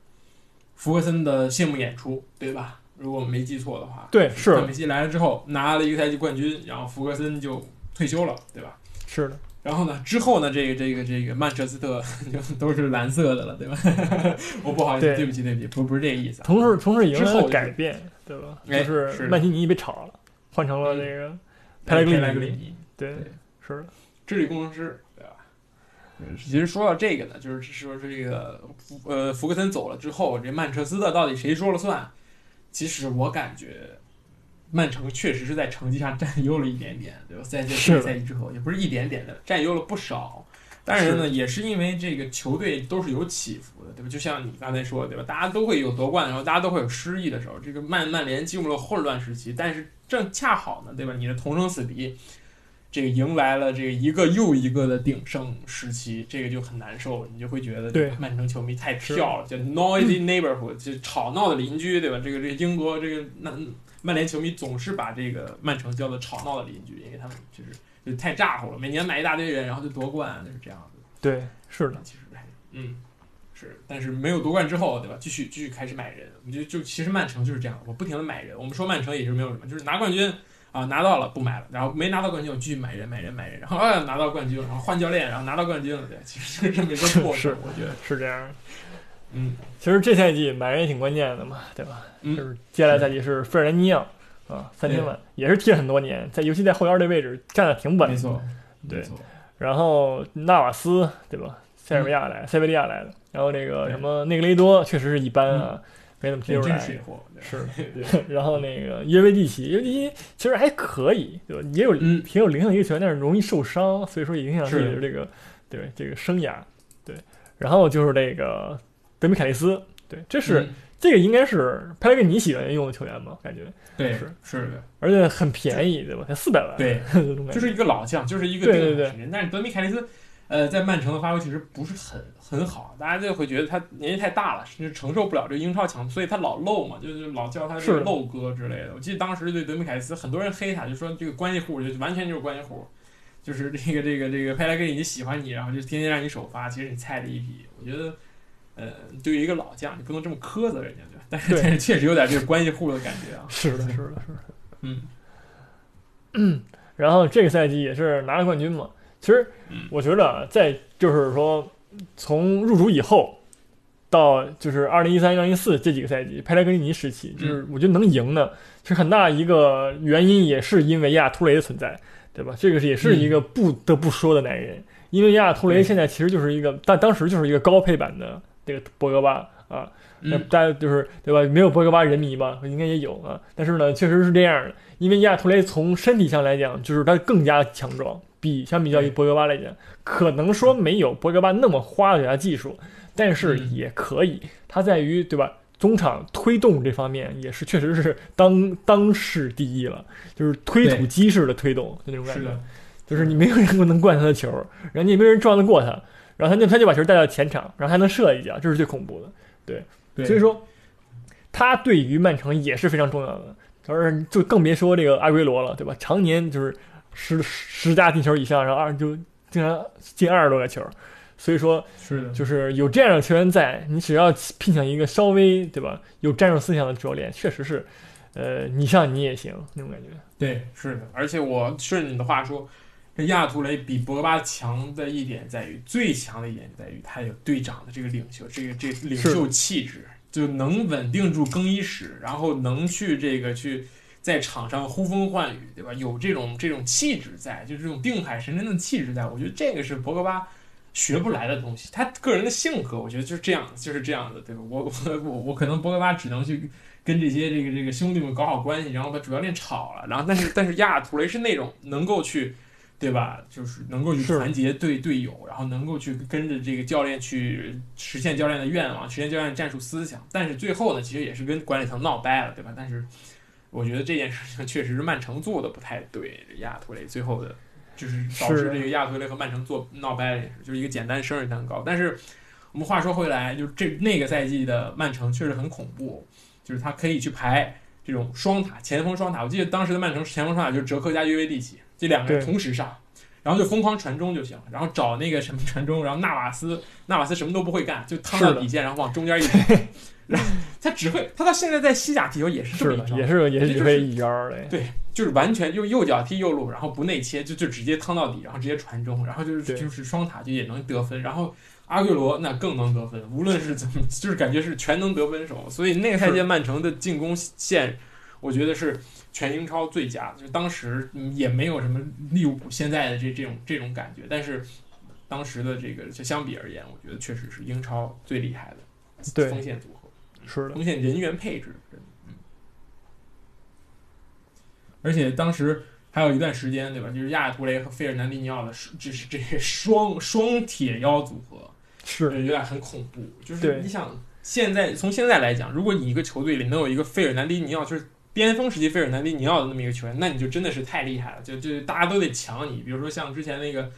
福格森的谢幕演出，对吧？如果我没记错的话，对是范佩西来了之后拿了一个赛季冠军，然后福格森就退休了，对吧？是的，然后呢，之后呢，这个这个这个曼彻斯特就 都是蓝色的了，对吧？我不好意思，对对不起，对不起，不不是这个意思啊。同时同时迎来了之后改变，对吧？哎就是曼奇尼被炒了，换成了这个佩莱莱格里尼。对对，是的，治理工程师？其实说到这个呢，就是说这个福呃福格森走了之后，这曼彻斯特到底谁说了算？其实我感觉曼城确实是在成绩上占优了一点点，对吧？在这这是的个赛季之后，也不是一点点的，占优了不少。当然呢，也是因为这个球队都是有起伏的，对吧？就像你刚才说的，对吧？大家都会有夺冠的时候，大家都会有失意的时候。这个曼曼联进入了混乱时期，但是正恰好呢，对吧？你的同生死敌，这个迎来了这个一个又一个的鼎盛时期，这个就很难受，你就会觉得对曼城球迷太跳了，叫 noisy neighborhood，就吵闹的邻居，对吧？这个这个英国这个曼曼联球迷总是把这个曼城叫做吵闹的邻居，因为他们就是就太咋呼了，每年买一大堆人，然后就夺冠，就是这样子。对，是的，其实还嗯是，但是没有夺冠之后，对吧？继续继续开始买人，我觉得就其实曼城就是这样，我不停的买人。我们说曼城也是没有什么，就是拿冠军啊拿到了不买了，然后没拿到冠军我继续买人买人买人，然后啊拿到冠军，然后换教练，然后拿到冠军了，对，其实就是这么一个过是程，我觉得是这样。嗯其实这赛季买人也挺关键的嘛，对吧？嗯就是接下来赛季是费尔南尼奥啊，三千万也是踢了很多年，在尤其在后腰这位置站的挺稳。没错，对，然后纳瓦斯对吧？塞尔维亚来，塞维利亚来的，然后这个什么内格雷多确实是一般啊，没怎么踢出来真是。然后那个约维蒂奇，约维蒂奇其实还可以，对吧？也有嗯挺有灵性的一个球员，但是容易受伤，所以说也影响自己是的这个对这个生涯。对，然后就是这个德米凯利斯，对，这是、嗯这个应该是佩莱格尼喜欢用的球员嘛，感觉，对是是的，而且很便宜，对吧？才四百万，对，就是一个老将，就是一个对对对。但是德米凯利斯，呃，在曼城的发挥其实不是很很好，大家就会觉得他年纪太大了，甚至承受不了这个英超强度，所以他老漏嘛，就是老叫他这是个漏哥之类的。我记得当时对德米凯斯，很多人黑他，就说这个关系户，就完全就是关系户。就是这个这个这个佩莱格里喜欢你，然后就天天让你首发，其实你菜的一批。我觉得，呃，对于一个老将，你不能这么苛责人家，对吧？但是对但是确实有点这个关系户的感觉啊。是的，是的，是的。嗯然后这个赛季也是拿了冠军嘛。其实嗯我觉得啊在就是说从入主以后到就是二零一三、二零一四这几个赛季，佩莱格里尼时期，就是我觉得能赢呢，其实很大一个原因也是因为亚图雷的存在，对吧？这个是也是一个不得不说的男人，因为亚图雷现在其实就是一个，但当时就是一个高配版的这个博格巴啊，那嗯，大家就是对吧？没有博格巴人迷吧？应该也有啊。但是呢，确实是这样的，因为亚图雷从身体上来讲，就是他更加强壮，比相比较于博格巴来讲，可能说没有博格巴那么花的技术，但是嗯也可以。他在于对吧？中场推动这方面也是确实是当当世第一了，就是推土机式的推动，就那种感觉。，就是你没有人能灌他的球，然后你也没人撞得过他，然后他就他就把球带到前场，然后还能射一脚，这是最恐怖的。对，所以说，他对于曼城也是非常重要的，而就更别说这个阿圭罗了，对吧？常年就是十十加进球以上，然后二就经常进二十多个球，所以说是的，就是有这样的球员在，你只要聘请一个稍微对吧？有战术思想的教练，确实是，呃，你上你也行那种感觉。对，是的，而且我顺着你的话说，这亚图雷比博格巴强的一点在于，最强的一点在于他有队长的这个领袖，这个这个领袖气质，就能稳定住更衣室，然后能去这个去在场上呼风唤雨，对吧？有这种这种气质在，就是这种定海神针的气质在，我觉得这个是博格巴。学不来的东西，他个人的性格，我觉得就是这样，就是这样的，对吧？我我我我可能博格巴只能去跟这些这个这个兄弟们搞好关系，然后把主教练炒了，然后但是但是亚亚图雷是那种能够去，对吧？就是能够去团结队队友，然后能够去跟着这个教练去实现教练的愿望，实现教练战术思想。但是最后呢，其实也是跟管理层闹掰了，对吧？但是我觉得这件事情确实是曼城做的不太对，亚亚图雷最后的。就是导致这个亚图雷和曼城做闹掰了，就是一个简单生日蛋糕。但是我们话说回来，就是这那个赛季的曼城确实很恐怖，就是他可以去排这种双塔前锋双塔。我记得当时的曼城前锋双塔就是哲科加约维蒂奇这两个人同时上，然后就疯狂传中就行了，然后找那个什么传中，然后纳瓦斯纳瓦斯什么都不会干，就趟到底线，然后往中间一 推，然后他只会他到现在在西甲踢球也是这么一招也是也是这就是只会一招嘞。对，就是完全用右脚踢右路，然后不内切，就就直接趟到底，然后直接传中，然后就是就是双塔就也能得分，然后阿圭罗那更能得分，无论是怎么，就是感觉是全能得分手，所以那个赛季曼城的进攻线，我觉得是全英超最佳的，就当时嗯也没有什么利物浦现在的这这种这种感觉，但是当时的这个就相比而言，我觉得确实是英超最厉害的对锋线组合。是的，锋线人员配置，嗯。而且当时还有一段时间，对吧？就是亚亚图雷和费尔南迪尼奥的，这是这个双双铁腰组合，是有点很恐怖。就是你想，现在从现在来讲，如果你一个球队里能有一个费尔南迪尼奥，就是巅峰时期费尔南迪尼奥的那么一个球员，那你就真的是太厉害了，就就大家都得抢你。比如说像之前那个。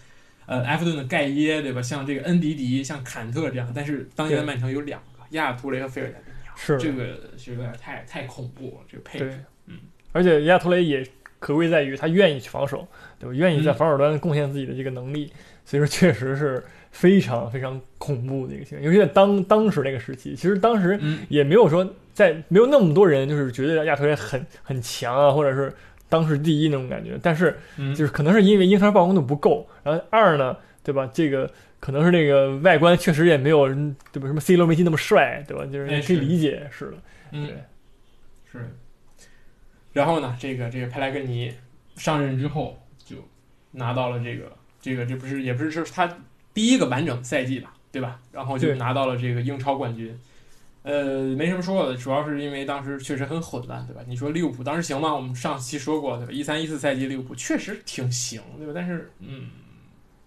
呃，埃弗顿的盖耶，对吧？像这个恩迪迪，像坎特这样，但是当年的曼城有两个亚亚图雷和费尔南迪尼奥，是这个是有点太太恐怖了，这个配对置。，嗯，而且亚图雷也可贵在于他愿意去防守，对吧？愿意在嗯防守端贡献自己的这个能力，所以说确实是非常非常恐怖的一个情况，尤其在当当时那个时期，其实当时嗯，也没有说在没有那么多人就是觉得亚图雷很很强啊，或者是当时第一那种感觉，但是嗯就是可能是因为英超曝光度不够，然后二呢，对吧？这个可能是那个外观确实也没有人对吧？什么 C 罗、梅西那么帅，对吧？就是也可以理解，是的，嗯对，是。然后呢，这个这个佩莱格尼上任之后就拿到了这个这个这不是也不是是他第一个完整赛季吧，对吧？然后就拿到了这个英超冠军。呃，没什么说的，主要是因为当时确实很混乱，对吧？你说利物浦当时行吗？我们上期说过，对吧？一三一四赛季利物浦确实挺行，对吧？但是，嗯，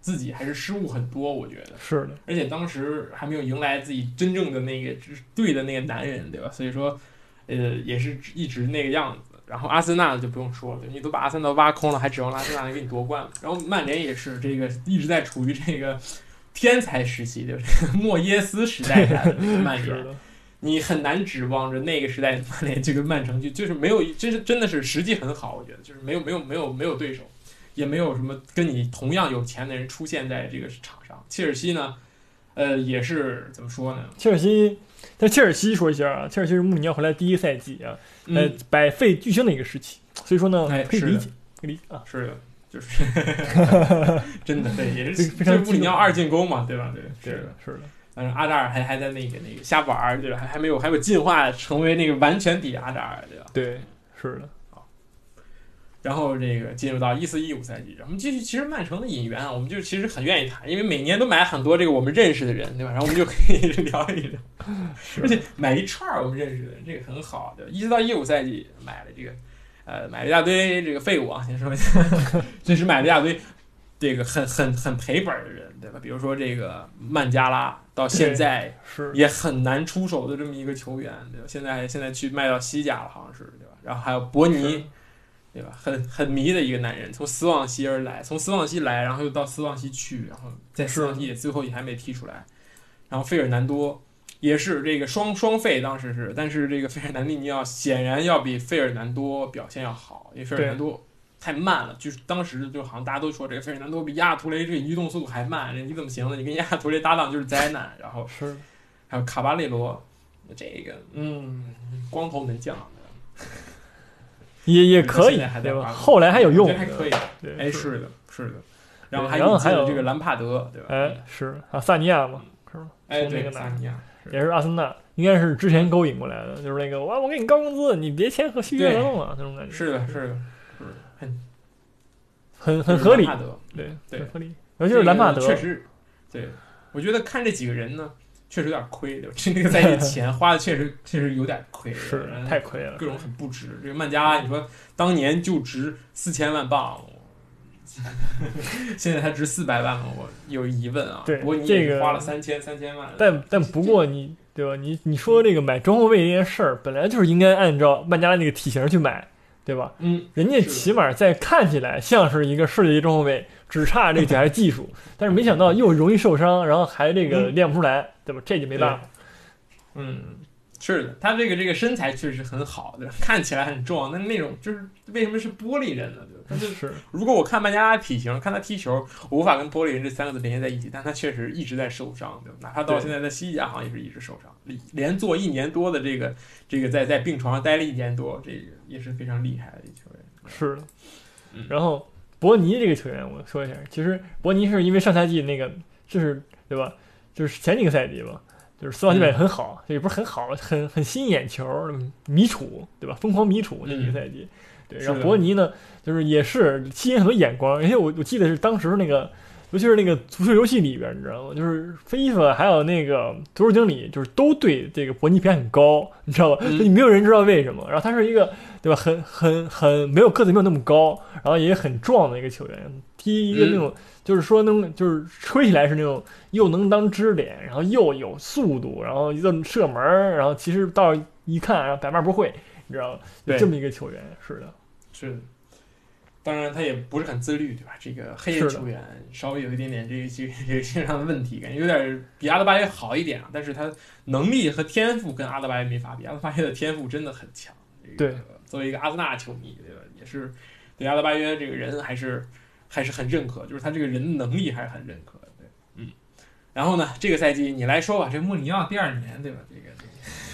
自己还是失误很多，我觉得。是的，而且当时还没有迎来自己真正的那个对的那个男人，对吧？所以说，呃，也是一直那个样子。然后阿森纳就不用说了，你都把阿森纳挖空了，还指望阿森纳给你夺冠吗？然后曼联也是这个一直在处于这个天才时期，对吧？这 个莫耶斯时代下的曼联，你很难指望着那个时代的曼联这个曼城就就是没有，真是真的是实际很好，我觉得就是没有没有没有没有对手，也没有什么跟你同样有钱的人出现在这个场上。切尔西呢，呃，也是怎么说呢？切尔西，但切尔西说一下啊，切尔西是穆里尼奥回来第一个赛季啊，呃嗯，，百废俱兴的一个时期，所以说呢可以理解，可以理解啊，是的，就是 真的对，也是这个非常就是穆里尼奥二进攻嘛，对吧？对，是的。是的，但是阿扎尔还还在那个那个瞎玩儿，对吧？还还没有还没有进化成为那个完全抵阿扎尔，对吧？对，是的，然后这个进入到一四一五赛季，我们继续其实曼城的引援啊，我们就其实很愿意谈，因为每年都买很多这个我们认识的人，对吧？然后我们就可以聊一聊，而且买一串儿我们认识的人，这个很好，对吧？一直到一五赛季买了这个，呃，买了一大堆这个废物啊，先说一下，这是买了一大堆这个很很很赔本儿的人，对吧？比如说这个曼加拉，到现在是也很难出手的这么一个球员，对吧？现在现在去卖到西甲了，好像是对吧？然后还有伯尼，对吧？很很迷的一个男人，从斯旺西而来，从斯旺西来，然后又到斯旺西去，然后在斯旺西也最后也还没踢出来。然后费尔南多也是这个双双费，当时是，但是这个费尔南蒂尼奥显然要比费尔南多表现要好，因为费尔南多太慢了，就是当时就好像大家都说这个费尔南多比亚亚图雷这个移动速度还慢，你怎么行呢？你跟亚亚图雷搭档就是灾难。然后是，还有卡巴列罗，这个嗯，光头门将，也也可以对吧？后来还有用还可以。对，哎，是是的，是的。然后还有还有这个兰帕德，对吧？哎，是啊，萨尼亚嘛，是吧？哎，对，萨尼亚，也是阿森纳，应该是之前勾引过来的，就是那个哇，我给你高工资，你别签和续约合同了那种感觉，是的，是的，是的很很很合理对，对很合理。尤其是兰帕德，确实，对，我觉得看这几个人呢，确实有点亏，对吧？这那个赛季钱花的确实确实有点亏，是太亏了各。种很不值。这个曼加拉，你说当年就值四千万镑。现在才值四百万吗？我有疑问啊。对不过你花了三千三千万。但但不过你对吧？你你说这个买中后卫这件事儿，本来就是应该按照曼加拉那个体型去买，对吧？嗯，人家起码在看起来像是一个世界级中后卫，只差这个脚下技术，但是没想到又容易受伤，然后还这个练不出来，对吧？这就没办法。嗯，是的，他这个这个身材确实很好，对吧？看起来很壮，但那种就是为什么是玻璃人呢？对吧？他就是如果我看曼加拉体型，看他踢球，我无法跟玻璃人这三个字联系在一起，但他确实一直在受伤，对吧？哪怕到现在在西甲好像也是一直受伤，连连做一年多的这个这个在在病床上待了一年多，这个也是非常厉害的一球员。是的嗯。然后伯尼这个球员，我说一下，其实伯尼是因为上赛季那个就是对吧？就是前几个赛季吧，就是斯瓦西买得很好，也不是很好，很很吸引眼球，迷楚对吧？疯狂迷楚那几个赛季。对，然后伯尼呢，就是也是吸引很多眼光，而且我我记得是当时那个，尤其是那个足球游戏里边，你知道吗？就是 FIFA 还有那个足球经理，就是都对这个伯尼评价很高，你知道吧？嗯就没有人知道为什么。然后他是一个对吧，很很很没有个子没有那么高，然后也很壮的一个球员，踢一个那种、就是说那种就是吹起来是那种又能当支点，然后又有速度，然后又射门，然后其实到一看然后百般不会，你知道吗？就这么一个球员，是的。是的，当然他也不是很自律，对吧？这个黑人球员稍微有一点点这个这个这个身上的问题，感觉有点比阿德巴约好一点啊，但是他能力和天赋跟阿德巴约没法比，阿德巴约的天赋真的很强。这个、对，作为一个阿森纳球迷，对吧？也是对阿德巴约这个人还是还是很认可，就是他这个人的能力还是很认可的。对，嗯。然后呢，这个赛季你来说吧，这穆里尼奥第二年，对吧？这个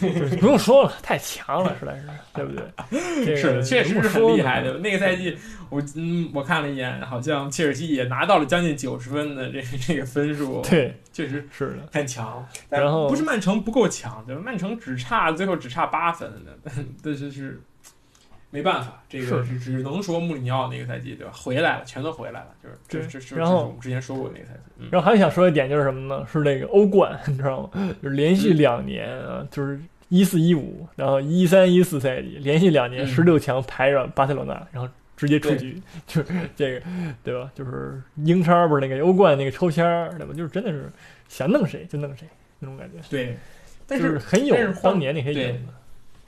就 是不用说了，太强了，实在是，对不对？这个是的，确实是很厉害呢的。那个赛季，我嗯，我看了一眼，好像切尔西也拿到了将近九十分的这个这个分数，对，确实是的，很强。然后不是曼城不够强，对吧？曼城只差最后只差八分的，但是是没办法，这个是只能说穆里尼奥那个赛季对吧？回来了，全都回来了，就是这这这我们之前说过的那个赛季。嗯，然后还想说一点就是什么呢？是那个欧冠，你知道吗？就是连续两年啊，就是一四一五，然后一三一四赛季连续两年嗯十六强排着巴塞罗那，然后直接出局，就是这个对吧？就是英超不是那个欧冠那个抽签儿对吧？就是真的是想弄谁就弄谁那种感觉，对，但就是是很有当年那些对影子。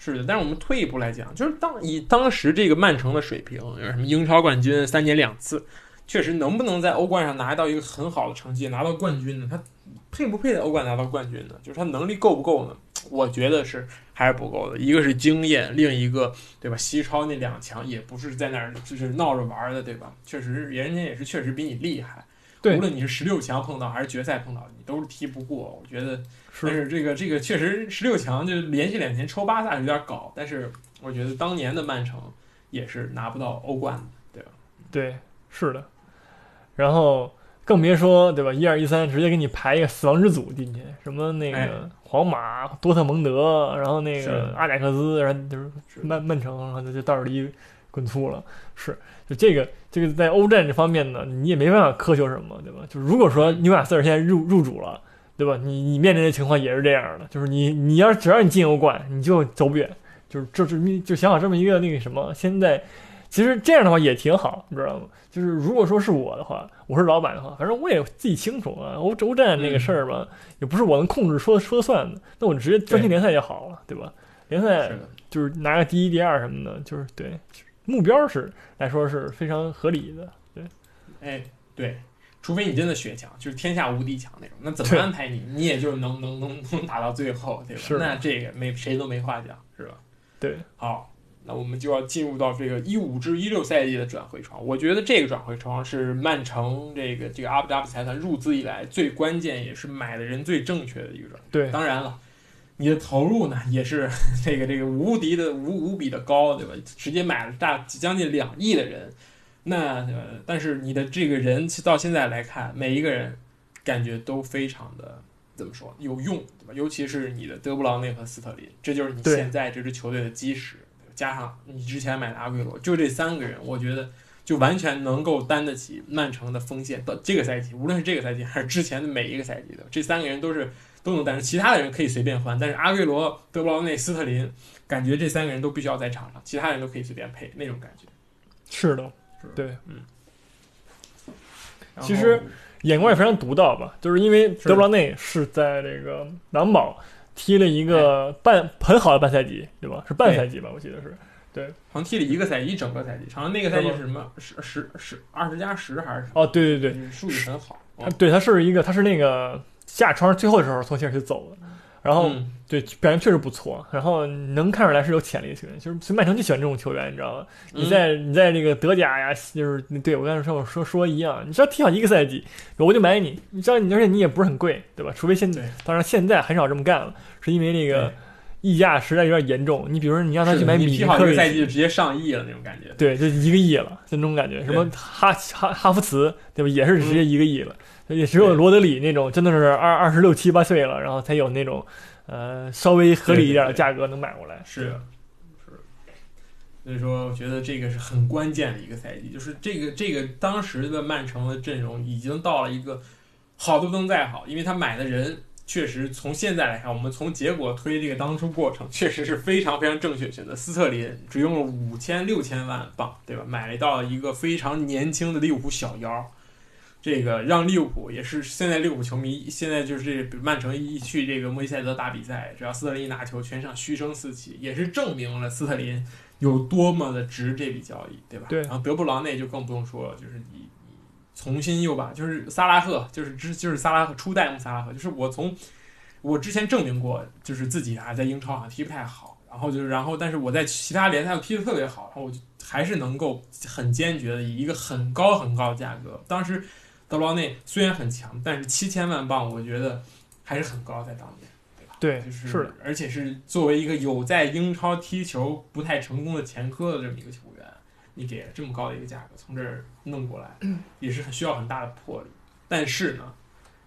是的，但是我们退一步来讲，就是当以当时这个曼城的水平，有什么英超冠军三年两次，确实能不能在欧冠上拿到一个很好的成绩，拿到冠军呢？他配不配在欧冠拿到冠军呢？就是他能力够不够呢？我觉得是还是不够的。一个是经验，另一个对吧？西超那两强也不是在那儿就是闹着玩的，对吧？确实，人家也是确实比你厉害。对无论你是十六强碰到还是决赛碰到，你都是踢不过。我觉得但是是这个这个确实十六强就连续两年抽巴萨有点搞，但是我觉得当年的曼城也是拿不到欧冠的，对吧？对，是的。然后更别说对吧？一二一三直接给你排一个死亡之组进去，什么那哎个皇马、多特蒙德，然后那个阿贾克斯，然后就是是曼曼城，然后就倒一滚粗了。是，就这个这个在欧战这方面呢，你也没办法苛求什么，对吧？就是如果说嗯纽卡斯尔现在入入主了，对吧？你你面临的情况也是这样的，就是你你要只要你进欧冠，你就走不远。就是这这就想好这么一个那个什么，现在其实这样的话也挺好，你知道吗？就是如果说是我的话，我是老板的话，反正我也自己清楚啊，欧洲战那个事儿嘛，也不是我能控制说说了算的，那我直接专心联赛就好了，对吧？联赛，就是拿个第一、第二什么的，就是对目标是来说是非常合理的。对哎，对，除非你真的血强，就是天下无敌强那种，那怎么安排你，你也就能能能能打到最后，对吧？那这个没谁都没话讲，是吧？对，好，那我们就要进入到这个一五至一六赛季的转会窗。我觉得这个转会窗是曼城这个这个阿布扎比财团入资以来最关键，也是买的人最正确的一个转会。对，当然了，你的投入呢也是 这个这个无敌的无无比的高，对吧？直接买了大将近两亿的人，那呃，但是你的这个人到现在来看，每一个人感觉都非常的怎么说有用，对吧？尤其是你的德布劳内和斯特林，这就是你现在这支球队的基石，对加上你之前买的阿圭罗，就这三个人，我觉得。就完全能够担得起曼城的锋线。到这个赛季，无论是这个赛季还是之前的每一个赛季的，这三个人都是都能担着。其他的人可以随便换，但是阿圭罗、德布劳内、斯特林，感觉这三个人都必须要在场上，其他人都可以随便配那种感觉。是的，对，嗯其实眼光也非常独到吧，就是因为德布劳内是在这个狼堡踢了一个半很好的半赛季，对吧？是半赛季吧，我记得是。对好像踢了一个赛季，一整个赛季，好像那个赛季是什么十十十二十加十还是什么？哦，对对对，数据很好。他对他是一个，他是那个下窗最后的时候从切尔西走了，然后、嗯对表现确实不错，然后能看出来是有潜力的球员，就是所以曼城就喜欢这种球员，你知道吗？你在你在这个德甲呀，就是对我刚才说我说说一样，你只要踢好一个赛季，我就买你，你知道你而且你也不是很贵，对吧？除非现在当然现在很少这么干了，是因为那个溢价实在有点严重。你比如说你让他去买米你踢好一个克，赛季就直接上亿了那种感觉。对，就一个亿了，就那种感觉。什么哈哈哈弗茨，对吧？也是直接一个亿了。也只有罗德里那种真的是二二十六七八岁了，然后才有那种呃稍微合理一点的价格能买过来。是的，是。所以说，我觉得这个是很关键的一个赛季，就是这个这个当时的曼城的阵容已经到了一个好都不能再好，因为他买的人确实从现在来看，我们从结果推这个当初过程，确实是非常非常正确选择。斯特林只用了五千六千万镑，对吧？买了到一个非常年轻的利物浦小妖。这个让利物浦也是现在利物浦球迷现在就是这曼城一去这个莫伊塞德打比赛，只要斯特林一拿球，全场嘘声四起，也是证明了斯特林有多么的值这笔交易，对吧？对然后德布劳内就更不用说了，就是你你重新又把就是萨拉赫，就是之就是萨拉赫初代穆萨拉赫，就是我从我之前证明过，就是自己啊在英超好像踢不太好，然后就是然后但是我在其他联赛又踢得特别好，然后我就还是能够很坚决的以一个很高很高的价格，当时。德布劳内虽然很强，但是七千万镑，我觉得还是很高，在当年，对吧？对，就是是的，而且是作为一个有在英超踢球不太成功的前科的这么一个球员，你给了这么高的一个价格从这儿弄过来，也是很需要很大的魄力。但是呢，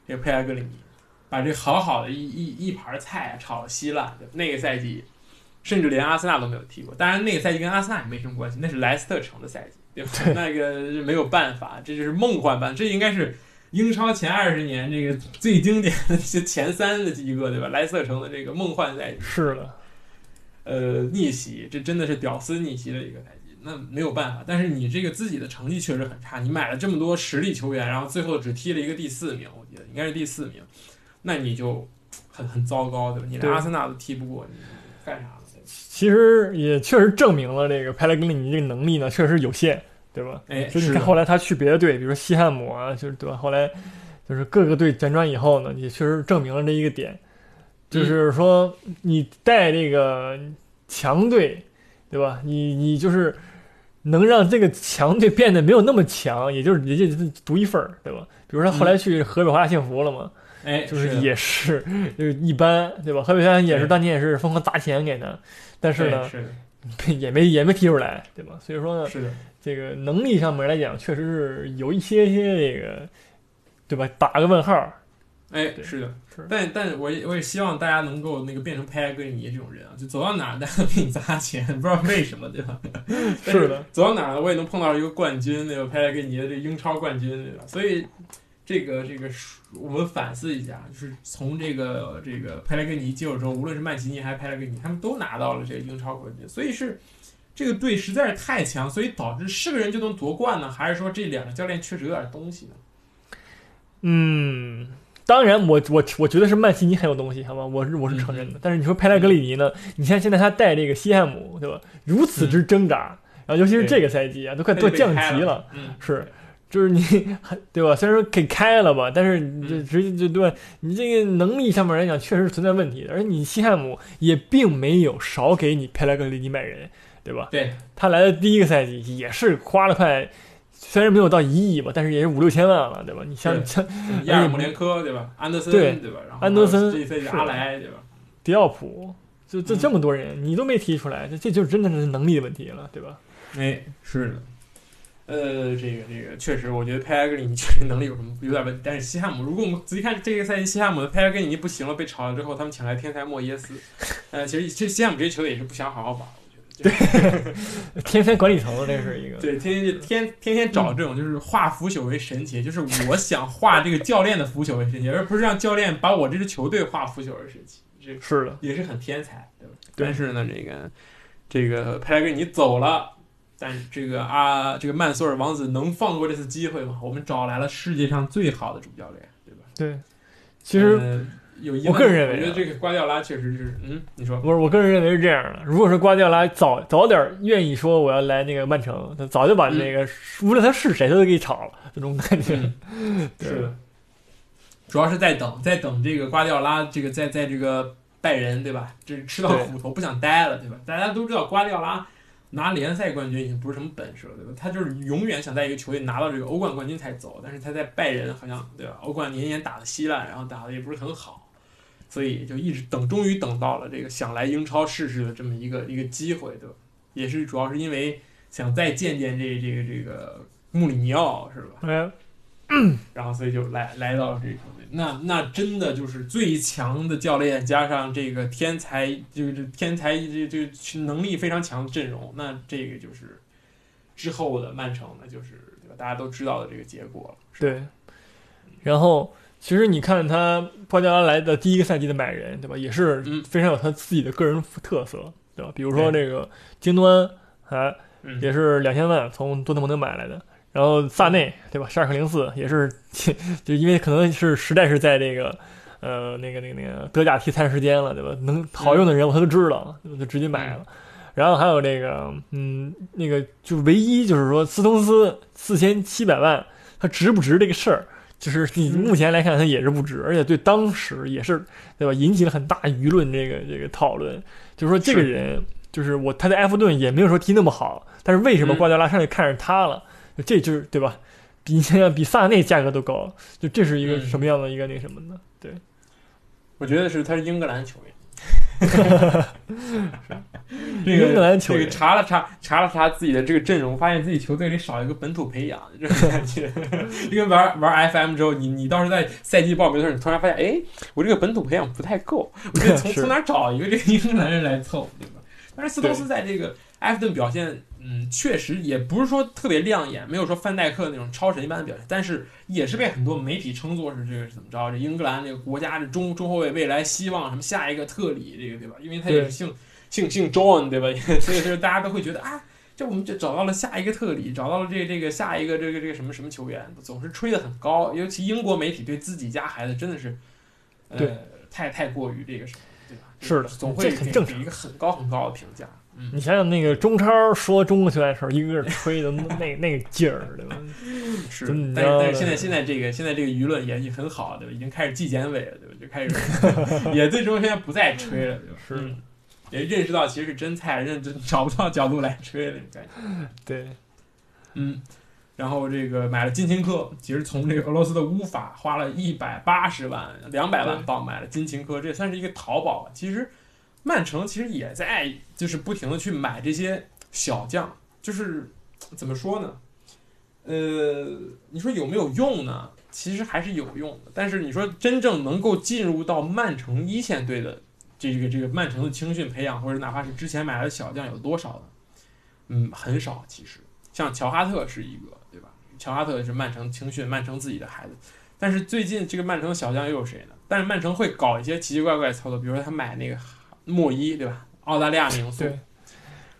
这个佩莱格里尼把这好好的一一一盘菜炒了稀烂，对吧那个赛季甚至连阿森纳都没有踢过。当然，那个赛季跟阿森纳也没什么关系，那是莱斯特城的赛季，对吧？那个是没有办法，这就是梦幻版，这应该是。英超前二十年这个最经典的这前三的一个，对吧？莱斯特城的这个梦幻赛季，是的，呃，逆袭，这真的是屌丝逆袭的一个赛季。那没有办法，但是你这个自己的成绩确实很差，你买了这么多实力球员，然后最后只踢了一个第四名，我记得应该是第四名，那你就很很糟糕，对吧？你连阿森纳都踢不过，你干啥其实也确实证明了这个佩莱格里尼这个能力呢，确实有限，对吧？哎，就是你看后来他去别的队，比如说西汉姆啊，就是对吧？后来就是各个队辗转以后呢，也确实证明了这一个点，就是说你带这个强队，对吧？你你就是能让这个强队变得没有那么强，也就是也就独一份儿，对吧？比如说后来去河北华夏幸福了嘛，哎，就是也是就是一般，对吧？河北华夏也是对当年也是疯狂砸钱给的，但是呢，是，也没也没踢出来，对吧？所以说呢，是的，这个能力上面来讲，确实是有一些些这个，对吧？打个问号。哎，是的是，但但我也我也希望大家能够那个变成佩莱格里尼这种人啊，就走到哪儿大家给你砸钱，不知道为什么，对吧？是的，走到哪儿我也能碰到一个冠军，对吧？佩莱格里尼的这英超冠军，对吧？所以这个这个我们反思一下，就是从这个这个佩莱格尼接手之后，无论是曼奇尼还是佩莱格尼，他们都拿到了这个英超冠军，所以是。这个队实在是太强，所以导致是个人就能夺冠呢，还是说这两个教练确实有点东西呢？嗯，当然我，我我觉得是曼奇尼很有东西，好吧？我是我是承认的。但是你说佩莱格里尼呢？你看现在他带这个西汉姆，对吧？如此之挣扎，然后尤其是这个赛季啊，都快都降级了，嗯，是。就是你，对吧？虽然说给开了吧，但是你这直接就对吧？你这个能力上面来讲，确实存在问题的。而你西汉姆也并没有少给你佩莱格里尼买人，对吧？对，他来的第一个赛季也是花了快，虽然没有到一亿吧，但是也是五六千万了，对吧？你像像亚尔姆连科对吧？安德森对对吧？然后安德森这一赛季是阿莱对吧？迪奥普，就这嗯这么多人，你都没提出来，这这就真的是能力的问题了，对吧？哎，是的。呃，这个这个确实，我觉得佩莱格里尼确实能力有什么有点问题。但是西汉姆，如果我们仔细看这个赛季，西汉姆的佩莱格里尼不行了，被炒了之后，他们请来天才莫耶斯。呃，其实这西汉姆这些球队也是不想好好玩，我觉得。对天天管理层这是一个，对，天天天天天找这种就是化腐朽为神奇，就是我想化这个教练的腐朽为神奇，而不是让教练把我这支球队化腐朽为神奇。这是的，也是很天才，对吧？对但是呢，这个这个佩莱格里尼走了，但是这个啊，这个曼索尔王子能放过这次机会吗？我们找来了世界上最好的主教练，对吧？对。其实呃有遗我个人认为啊我觉得这个瓜迪奥拉确实是，嗯，你说，不是，我个人认为是这样的。如果说瓜迪奥拉早早点愿意说我要来那个曼城，他早就把那个、无论他是谁，他都给炒了，这种感觉。是的，主要是在等，在等这个瓜迪奥拉，这个在在这个拜仁，对吧？这吃到对苦头不想待了，对吧？大家都知道瓜迪奥拉拿联赛冠军已经不是什么本事了，对吧？他就是永远想在一个球队拿到这个欧冠冠军才走，但是他在拜仁好像对吧？欧冠年年打的稀烂，然后打的也不是很好，所以就一直等，终于等到了这个想来英超试试的这么一个一个机会，对吧？也是主要是因为想再见见这这个这个穆里尼奥，是吧？哎，然后所以就来来到了这个。那那真的就是最强的教练加上这个天才，就是天才这这能力非常强的阵容，那这个就是之后的曼城，那就是对吧？大家都知道的这个结果了。对。然后，其实你看他瓜迪奥拉来的第一个赛季的买人，对吧？也是嗯非常有他自己的个人特色，对吧？比如说对这个京多安，啊，嗯，也是两千万从多特蒙德买来的。然后萨内，对吧？十二克零四也是，就因为可能是实在是在这个，呃，那个那个那个德甲踢太长时间了，对吧？能好用的人我他都知道，我就直接买了。然后还有这个，嗯，那个就唯一就是说斯通斯四千七百万，他值不值这个事儿，就是你嗯目前来看他也是不值，而且对当时也是对吧，引起了很大舆论这个这个讨论，就是说这个是人就是我他在埃弗顿也没有说踢那么好，但是为什么嗯瓜迪奥拉上去看上他了？这就是对吧？比你想想比萨内价格都高，就这是一个嗯什么样的一个那什么呢？对，我觉得是他是英格兰球员。这个英格兰球这个员查了查查了查自己的这个阵容，发现自己球队里少一个本土培养，这种感觉。因为玩玩 FM 之后，你你到时候在赛季报名的时候，你突然发现，哎，我这个本土培养不太够，我得从从哪找一个这个英格兰人来凑，对吧？但是斯通斯在这个埃弗顿表现，嗯，确实也不是说特别亮眼，没有说范戴克那种超神一般的表现，但是也是被很多媒体称作是这个怎么着，这英格兰这个国家的中中后卫未来希望，什么下一个特里，这个对吧？因为他也是姓姓姓 John 对吧？所以说大家都会觉得啊。这我们就找到了下一个特里，找到了这这个下一个这个这个什么什么球员，总是吹得很高，尤其英国媒体对自己家孩子真的是，呃对，太太过于这个什么，对吧？是的总会给一个很高很高的评价。嗯，你想想那个中超说中国球员的时候，一个个吹的那那个劲儿，对吧？是，但是但是现在现在这个现在这个舆论也也很好，对吧？已经开始纪检委了，对吧？就开始 也对中国球员不再吹了，对吧？是嗯也认识到其实是真菜，认真 找不到角度来吹了，感觉。对，嗯，然后这个买了金琴科，其实从这个俄罗斯的乌法花了一百八十万、两百万对镑买了金琴科，这算是一个淘宝吧。其实曼城其实也在就是不停的去买这些小将，就是怎么说呢？呃，你说有没有用呢？其实还是有用的，但是你说真正能够进入到曼城一线队的这个这个曼城的青训培养，或者哪怕是之前买来的小将有多少呢？嗯，很少。其实像乔哈特是一个，对吧？乔哈特是曼城青训，曼城自己的孩子。但是最近这个曼城小将又有谁呢？但是曼城会搞一些奇奇怪怪的操作，比如说他买那个莫伊，对吧？澳大利亚名宿，对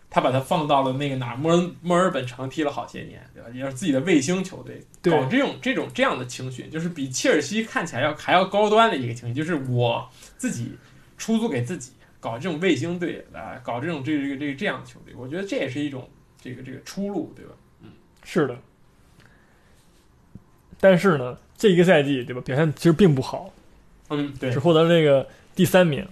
他把他放到了那个哪儿墨尔墨尔本城踢了好些年，对吧？也是自己的卫星球队，对搞这种这种这样的青训，就是比切尔西看起来要还要高端的一个青训，就是我自己出租给自己搞这种卫星队啊，搞这种这个这个这个这样的球队，我觉得这也是一种这个这个出路，对吧？嗯是的。但是呢，这一个赛季对吧，表现其实并不好，嗯，对只，获得了这个第三名。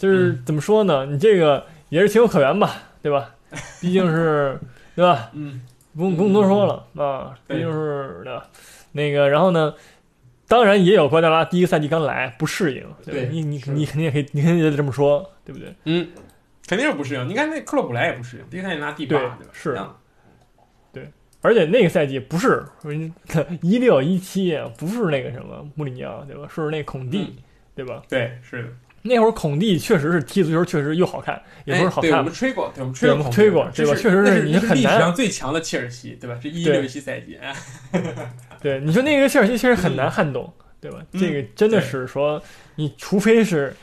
就是怎么说呢？你这个也是情有可原吧，对吧？毕竟是 对吧？嗯，不用不用多说了啊，毕竟是对吧？那个，然后呢，当然也有瓜迪奥拉第一个赛季刚来不适应，对吧？对你你你肯定也可以，你肯定也得这么说，对不对？嗯，肯定是不适应。你看那克洛普莱也不适应，第一个赛季拿第八，对吧？是对而且那个赛季不是一六一七，不是那个什么穆里尼奥，对吧？是那孔蒂，嗯对吧？对，是的。那会儿孔蒂确实是踢足球，确实又好看，也不是好哎对，我看们，吹过，对，我们吹过吹过对吧这个确实是那是那是历史上最强的切尔西，对吧？这一对六一七赛季，哎 对，你说那个切尔西确实很难撼动，对吧？嗯这个真的是说，你除非是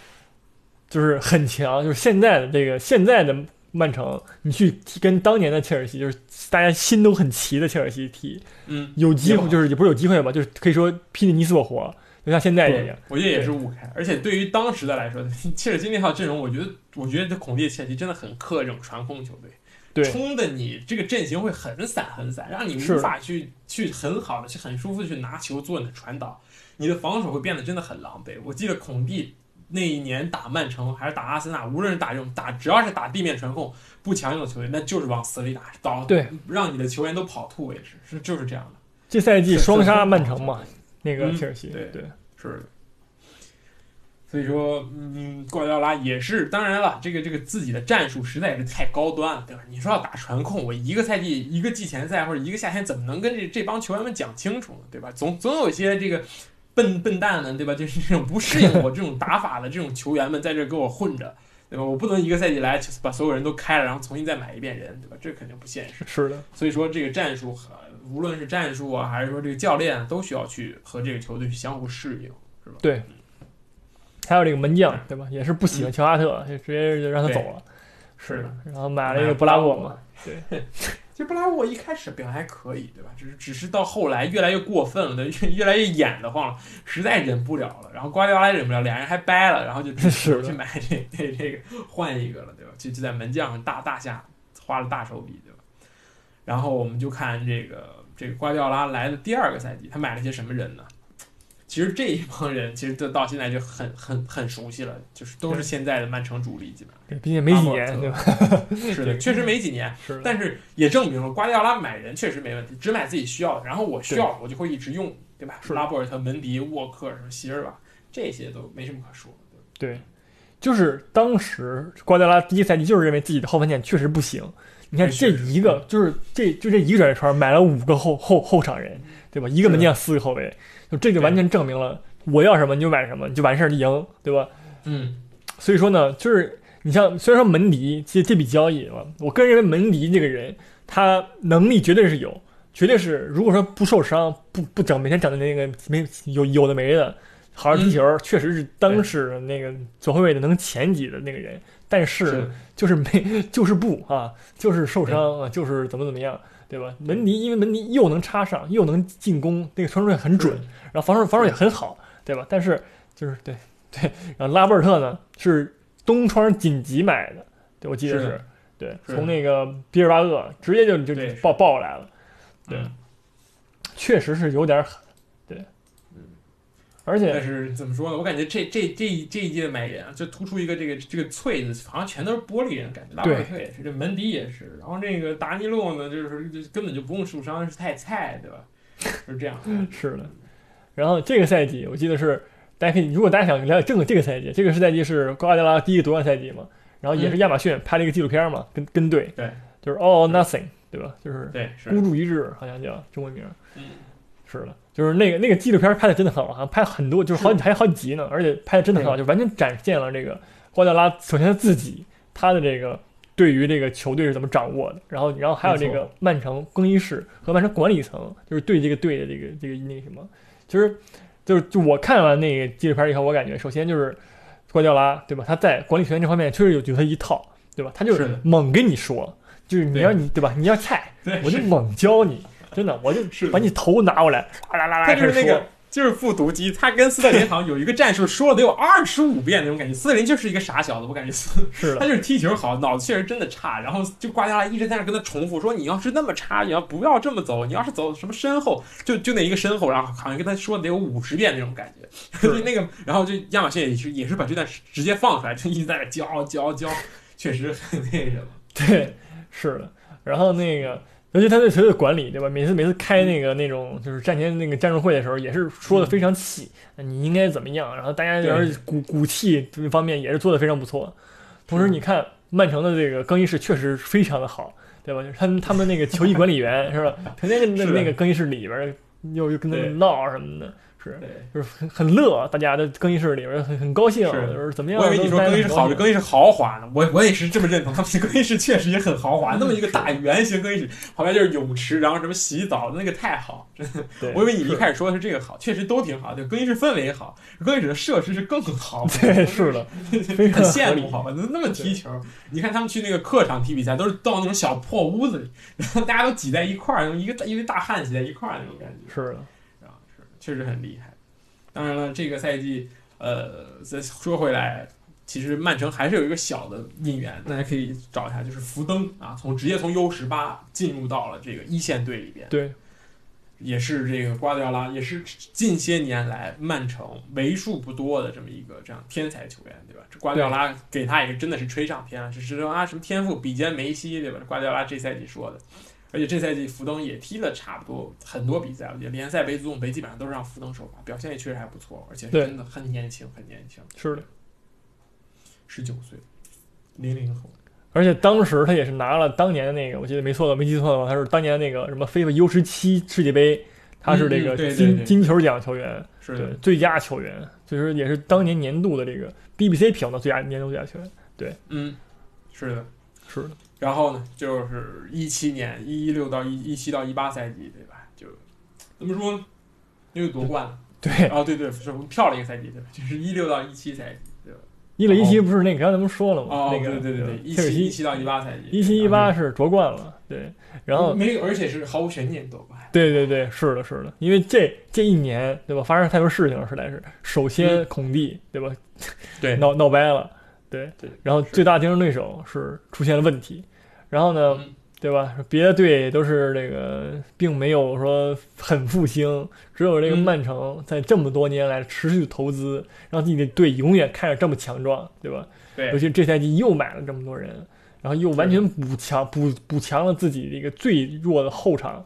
就是很强，就是现在的这个现在的曼城，你去跟当年的切尔西，就是大家心都很齐的切尔西踢，嗯，有机会就是也不是有机会吧，就是可以说拼的你死我活，就像现在一样。我觉得也是误开。而且对于当时的来说，切尔西那套阵容，我觉得，我觉得这孔蒂的切尔西真的很克这种传控球队。对冲的你这个阵型会很散很散，让你无法去去很好的去很舒服的去拿球做你的传导，你的防守会变得真的很狼狈。我记得孔蒂那一年打曼城还是打阿森纳，无论是打这种打只要是打地面传控不强硬的球队，那就是往死里打，导对让你的球员都跑吐为止，是就是这样的。这赛季双杀曼城嘛，那个嗯切尔西，对对是的。所以说，嗯，瓜迪奥拉也是，当然了，这个这个自己的战术实在是太高端了，对吧？你说要打传控，我一个赛季一个季前赛或者一个夏天，怎么能跟这这帮球员们讲清楚呢？对吧？总总有一些这个笨笨蛋们，对吧？就是这种不适应我这种打法的这种球员们在这跟我混着，对吧？我不能一个赛季来就把所有人都开了，然后重新再买一遍人，对吧？这肯定不现实。是的，所以说，这个战术和无论是战术啊，还是说这个教练啊，都需要去和这个球队去相互适应。是吧？对还有这个门将，对吧？也是不喜欢乔哈特，就直接就让他走了。是的，然后买了一个布拉沃嘛，对 其实布拉沃一开始表现还可以，对吧？只是只是到后来越来越过分了，对，越越来越演得慌了，实在忍不了了。然后瓜迪奥拉也忍不了，俩人还掰了，然后就 只是去买这这这个换一个了，对吧？就就在门将上大大下花了大手笔，对吧？然后我们就看这个这个瓜迪奥拉来的第二个赛季，他买了些什么人呢？其实这一帮人其实到到现在就很很很熟悉了，就是都是现在的曼城主力，基本上对毕竟没几年，对吧？是的，确实没几年。是，但是也证明了瓜迪奥拉买人确实没问题，只买自己需要的，然后我需要我就会一直用，对吧？是拉波尔特、门迪、沃克、什么席尔瓦，这些都没什么可说？对，就是当时瓜迪奥拉第一赛季就是认为自己的后防线确实不行。你看这一个就是这就这一个转会窗买了五个后后后场人，对吧？一个门将四个后卫，就这就完全证明了我要什么你就买什么，你就完事儿赢，对吧？嗯，所以说呢，就是你像虽然说门迪这这笔交易啊，我个人认为门迪这个人他能力绝对是有，绝对是如果说不受伤，不不整每天整的那个没有有的没的，好好踢球，确实是当时那个左后卫的能前几的那个人，但是就是没就是不啊，就是受伤啊，就是怎么怎么样。对吧？门迪因为门迪又能插上，又能进攻，那个传球也很准，然后防守防守也很好，对吧？但是就是对对，然后拉波尔特呢是东窗紧急买的，对我记得是对，从那个比尔巴鄂直接就就对报报过来了，对。嗯确实是有点狠，对，而且但是怎么说呢？我感觉这这这一这一届买人啊，就突出一个这个这个脆的，好像全都是玻璃人，感觉拉波尔特也是，这门迪也是，然后这个达尼洛呢，就是就根本就不用受伤，是太菜，对吧？是这样。是的。然后这个赛季我记得是大家可以，如果大家想了解正这个赛季，这个是赛季是瓜迪奥拉第一个夺冠赛季嘛，然后也是亚马逊拍了一个纪录片嘛，跟跟队，对，就是 All Nothing，对吧？就是对，是孤注一掷，好像叫中文名。嗯，是的，就是那个那个纪录片拍的真的很好，好像拍很多，就是好几还有好几集呢，而且拍的真的很好，嗯就完全展现了这个瓜迪奥拉首先他自己他的这个对于这个球队是怎么掌握的，然后然后还有这个曼城更衣室和曼城管理层，就是对这个队的这个这个那个什么，其实就是就我看完那个纪录片以后，我感觉首先就是瓜迪奥拉对吧？他在管理球员这方面确实有有他一套，对吧？他就是猛跟你说，就是你要你对吧？你要菜，我就猛教你，真的，我就是把你头拿过来，啦啦啦啦他就是那个，就是复读机，他跟斯特林好像有一个战术说了得有二十五遍那种感觉。斯特林就是一个傻小子，我感觉斯是的，他就是踢球好，脑子确实真的差。然后就瓜迪奥拉一直在那跟他重复说：“你要是那么差，你要不要这么走？你要是走什么身后，就就那一个身后，然后好像跟他说得有五十遍那种感觉。是就那个，然后就亚马逊也是也是把这段直接放出来，就一直在那教教教，确实很那什么。对，是的。然后那个，尤其他对球队管理，对吧？每次每次开那个那种就是战前那个战术会的时候，也是说的非常细，你应该怎么样。然后大家要是鼓鼓气这方面也是做的非常不错。同时，你看曼城的这个更衣室确实非常的好，对吧？就是他们他们那个球衣管理员是吧？成天跟那那个更衣室里边儿又又跟他们闹什么的，是对，就是很很乐，大家的更衣室里边很很高兴，是就是怎么样？我以为你说更衣室好，更衣室豪华呢。我我也是这么认同，他们这更衣室确实也很豪华，那么一个大圆形更衣室，旁边就是泳池，然后什么洗澡，那个太好。对我以为你一开始说的是这个好，确实都挺好，就，更衣室氛围也好，更衣室的设施是更好。对，是的，很羡慕，好吧？那那么踢球，你看他们去那个客场踢比赛，都是到那种小破屋子里，然后大家都挤在一块儿，一个一堆大汉挤在一块儿那种感觉。是的，确实很厉害。当然了，这个赛季，呃，再说回来，其实曼城还是有一个小的引援，大家可以找一下，就是福登啊，从直接从 U 十八进入到了这个一线队里边，对，也是这个瓜迪奥拉，也是近些年来曼城为数不多的这么一个这样天才球员，对吧？这瓜迪奥拉给他也是真的是吹上天了，是说啊什么天赋比肩梅西，对吧？瓜迪奥拉这赛季说的。而且这赛季福登也踢了差不多很多比赛，我觉得联赛杯、足总杯基本上都是让福登首发，表现也确实还不错，而且真的很年轻，很年轻，是的。十九岁，零零后。而且当时他也是拿了当年的那个，我记得没错的，没记错的话，他是当年那个什么 FIFA U 十七世界杯，他是这个金、对金球奖球员，是最佳球员，就是也是当年年度的这个 BBC 评的最佳年度最佳球员。对嗯，是的。是的，然后呢，就是一七年一一六到一一七到一八赛季，对吧？就怎么说呢？因为夺冠了。对，哦，对对，是我们跳了一个赛季，对吧？就是一六到一七赛季，对吧？一六一七不是那个刚才咱们说了吗？哦，那个对对对对，一七一七到一八赛季，一七一八是夺冠了，对，然后没有，而且是毫无悬念夺冠。对对对，是的，是的，因为这这一年对吧，发生太多事情了，实在是。首先孔蒂对吧，对 闹闹掰了，对对然后最大竞争对手是出现了问题，然后呢，嗯对吧？别的队都是这个，并没有说很复兴，只有这个嗯曼城在这么多年来持续投资，让自己的队永远看着这么强壮，对吧？对尤其这赛季又买了这么多人，然后又完全补强补补强了自己的一个最弱的后场，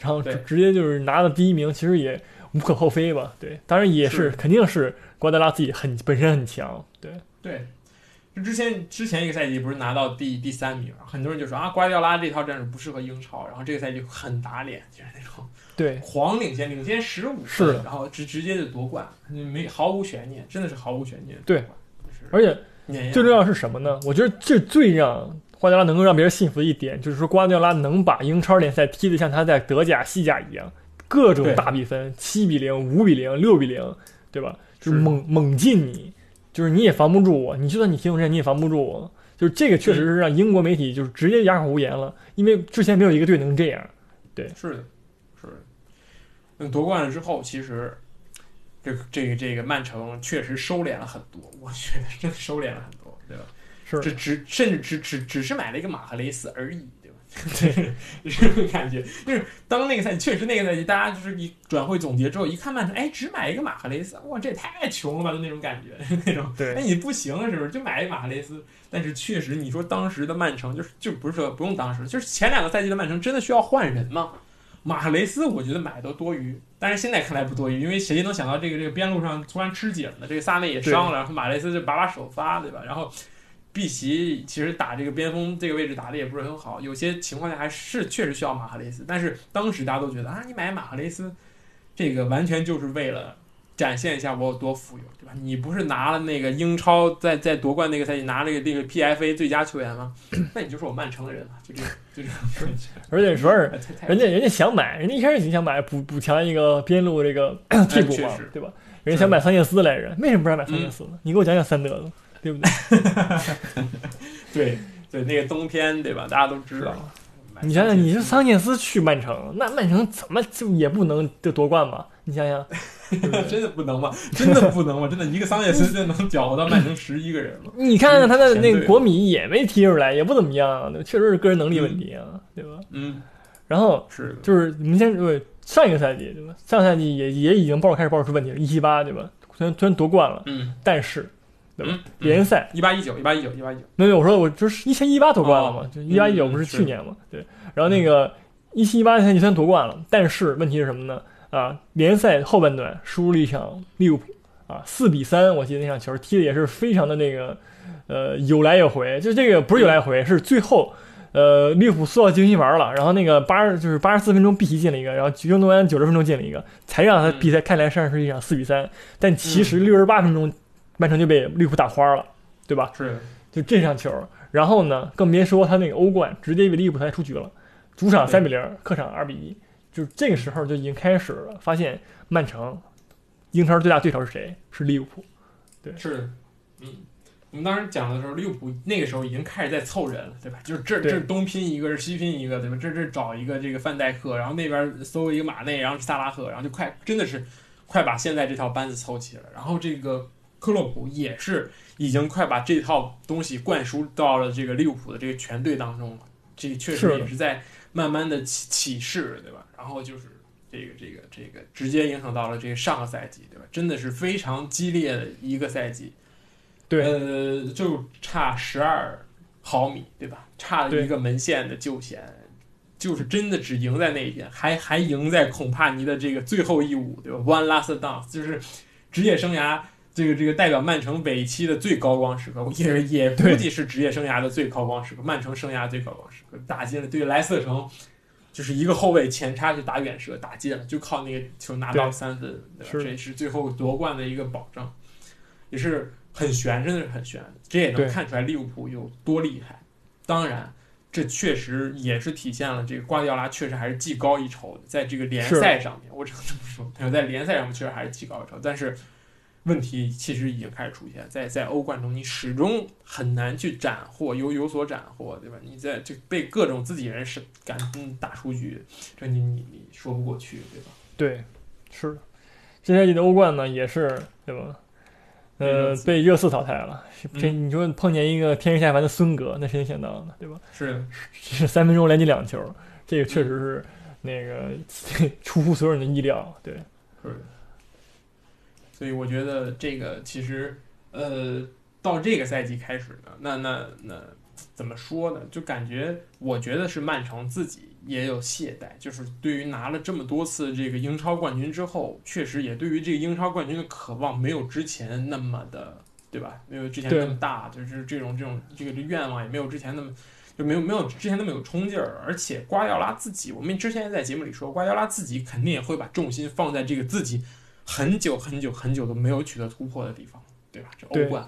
然后直直接就是拿了第一名，其实也无可厚非吧？对，当然也是是肯定是瓜德拉自己很本身很强，对对，就之前之前一个赛季不是拿到第第三名，很多人就说啊，瓜迪奥拉这套战术不适合英超，然后这个赛季很打脸，就是那种对，狂领先，领先十五是然后直直接就夺冠，没毫无悬念，真的是毫无悬念。对而且最重要是什么呢？我觉得这最让瓜迪奥拉能够让别人信服的一点，就是说瓜迪奥拉能把英超联赛踢得像他在德甲、西甲一样，各种大比分，七比零、五比零、六比零，对吧？就是是猛猛进你，就是你也防不住我，你就算你挺有钱，你也防不住我。就是这个确实是让英国媒体就是直接哑口无言了，因为之前没有一个队能这样。对是的，是的。那夺冠了之后，其实这这个这个曼城确实收敛了很多，我觉得真的收敛了很多，对吧？是这只甚至只只只是买了一个马赫雷斯而已，对这种感觉。就是当那个赛季，确实那个赛季，大家就是一转会总结之后，一看曼城，哎，只买一个马赫雷斯，哇，这也太穷了吧，就那种感觉，那种。对哎，你不行是不是？就买一个马赫雷斯。但是确实，你说当时的曼城，就是就不是说不用当时，就是前两个赛季的曼城，真的需要换人吗？马赫雷斯，我觉得买都多余，但是现在看来不多余，因为谁能想到这个这个边路上突然吃紧了，这个萨内也伤了，然后马雷斯就把把首发，对吧？然后碧玺其实打这个边锋这个位置打的也不是很好，有些情况下还是确实需要马赫雷斯，但是当时大家都觉得啊，你买马赫雷斯，这个完全就是为了。展现一下我有多富有，对吧？你不是拿了那个英超在在夺冠那个赛季拿了个那个 PFA 最佳球员吗？那你就是我曼城的人了，就这样，就这样。而且说是人家人家想买，人家一开始已经想买补补强一个边路这个替补嘛，对吧？人家想买桑切斯来着，为什么不让买桑切斯呢？你给我讲讲三德子，对不对？对对，那个冬天对吧？大家都知道。你想想，你是桑切斯去曼城，那曼城怎么就也不能就夺冠吧？你想想，真的不能吗？真的不能吗？真的一个桑切斯就能搅和到曼城十一个人吗？你看看他的那个国米也没踢出来，也不怎么样啊，确实是个人能力问题啊，对吧？嗯，然后是，就是你们先对上一个赛季对吧？上个赛季也也已经爆开始爆出问题了，一七八对吧？虽然虽然夺冠了，嗯，但是对吧？嗯联赛一八一九一八一九一八一九，没有，我说我就是一千一八夺冠了嘛，哦就一八一九嗯不是是去年嘛，对。然后那个一七一八赛季虽然夺冠了，但是问题是什么呢？啊，联赛后半段输了一场利物浦啊，四比三，我记得那场球踢的也是非常的那个，呃，有来有回。就这个不是有来有回，是最后。呃，利物浦塑造进球玩了，然后那个八十就是八十四分钟碧玺进了一个，然后运动员九十分钟进了一个，才让他比赛看来上是一场四比三，但其实六十八分钟曼城就被利物浦打花了，对吧？是，就这场球，然后呢，更别说他那个欧冠直接被利物浦裁出局了，主场对三比零，客场二比一，就是这个时候就已经开始了，发现曼城英超最大对手是谁？是利物浦。对是，嗯。我们当时讲的时候，利物浦那个时候已经开始在凑人了，对吧？就是这对这东拼一个，是西拼一个，对吧？这这找一个这个范戴克，然后那边搜一个马内，然后是萨拉赫，然后就快真的是快把现在这套班子凑齐了。然后这个克洛普也是已经快把这套东西灌输到了这个利物浦的这个全队当中了。这确实也是在慢慢的起起势，对吧？然后就是这个这个这个直接影响到了这个上个赛季，对吧？真的是非常激烈的一个赛季。对呃，就差十二毫米，对吧？差了一个门线的救险，就是真的只赢在那一天，还还赢在孔帕尼的这个最后一舞，对吧？One last dance，就是职业生涯这个这个代表曼城尾期的最高光时刻，也也估计是职业生涯的最高光时刻，曼城生涯最高光时刻，打进了对莱斯特城。就是一个后卫前插去打远射打进了，就靠那个球拿到对三分，对吧？是这是最后夺冠的一个保障，也是很悬，真的是很悬。这也能看出来利物浦有多厉害。当然，这确实也是体现了这个瓜迪奥拉确实还是技高一筹的，在这个联赛上面，我只能这么说，在联赛上面确实还是技高一筹。但是问题其实已经开始出现，在在欧冠中，你始终很难去斩获，有有所斩获，对吧？你在这被各种自己人是敢嗯打出局，这你你你说不过去，对吧？对，是的。这赛季的欧冠呢，也是对吧？呃被热刺淘汰了。这嗯你说碰见一个天神下凡的孙哥，那谁能想到呢？对吧？是，是三分钟连进两球，这个确实是那个 出乎所有人的意料。对，是的。所以我觉得这个其实，呃，到这个赛季开始呢，那那那怎么说呢？就感觉我觉得是曼城自己也有懈怠，就是对于拿了这么多次这个英超冠军之后，确实也对于这个英超冠军的渴望没有之前那么的对吧？没有之前那么大，就是这种这种这个愿望也没有之前那么就没有没有之前那么有冲劲儿。而且瓜迪奥拉自己，我们之前在节目里说，瓜迪奥拉自己肯定也会把重心放在这个自己很久很久很久都没有取得突破的地方，对吧？这欧冠。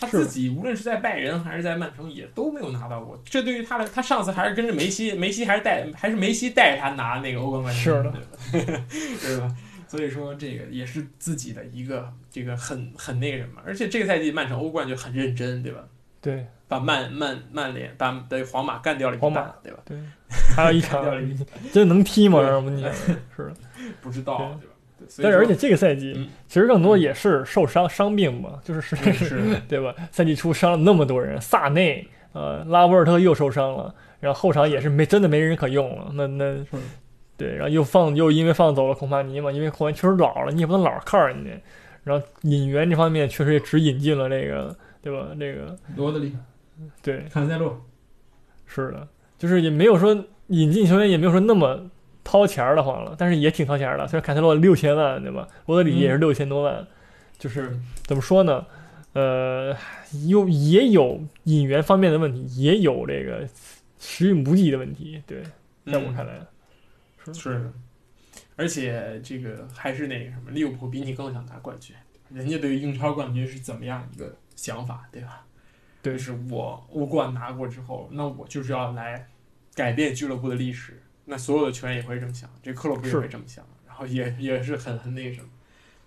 他自己无论是在拜仁还是在曼城，也都没有拿到过。这对于他来，他上次还是跟着梅西，梅西还是带，还是梅西带着他拿那个欧冠冠军，是的 对吧？所以说这个也是自己的一个这个很很那个什么，而且这个赛季曼城欧冠就很认真，对吧？对把曼曼曼联把的皇马干掉了一皇马半，对吧？对，还有一场掉了一真能踢吗？我们讲是的。不知道，但是而且这个赛季嗯其实更多也是受伤伤病嘛，就是是嗯是 对吧？赛季初伤了那么多人，萨内、呃拉波尔特又受伤了，然后后场也是没真的没人可用了。那那对，然后又放又因为放走了孔帕尼嘛，因为孔帕尼确实老了，你也不能老是靠人家。然后引援这方面确实也只引进了这个，对吧？这个罗德里、对，坎塞洛，是的，就是也没有说引进球员也没有说那么掏钱儿的慌了，但是也挺掏钱儿的。虽然凯塞洛六千万，对吧？罗德里也是六千多万，就是怎么说呢？呃，有也有引援方面的问题，也有这个时运不济的问题。对，在我看来，嗯是的，而且这个还是那个什么，利物浦比你更想拿冠军，人家对于英超冠军是怎么样一个想法，对吧？对就是我欧冠拿过之后，那我就是要来改变俱乐部的历史。那所有的球员也会这么想，这克洛普也会这么想，然后也也是很很那什么。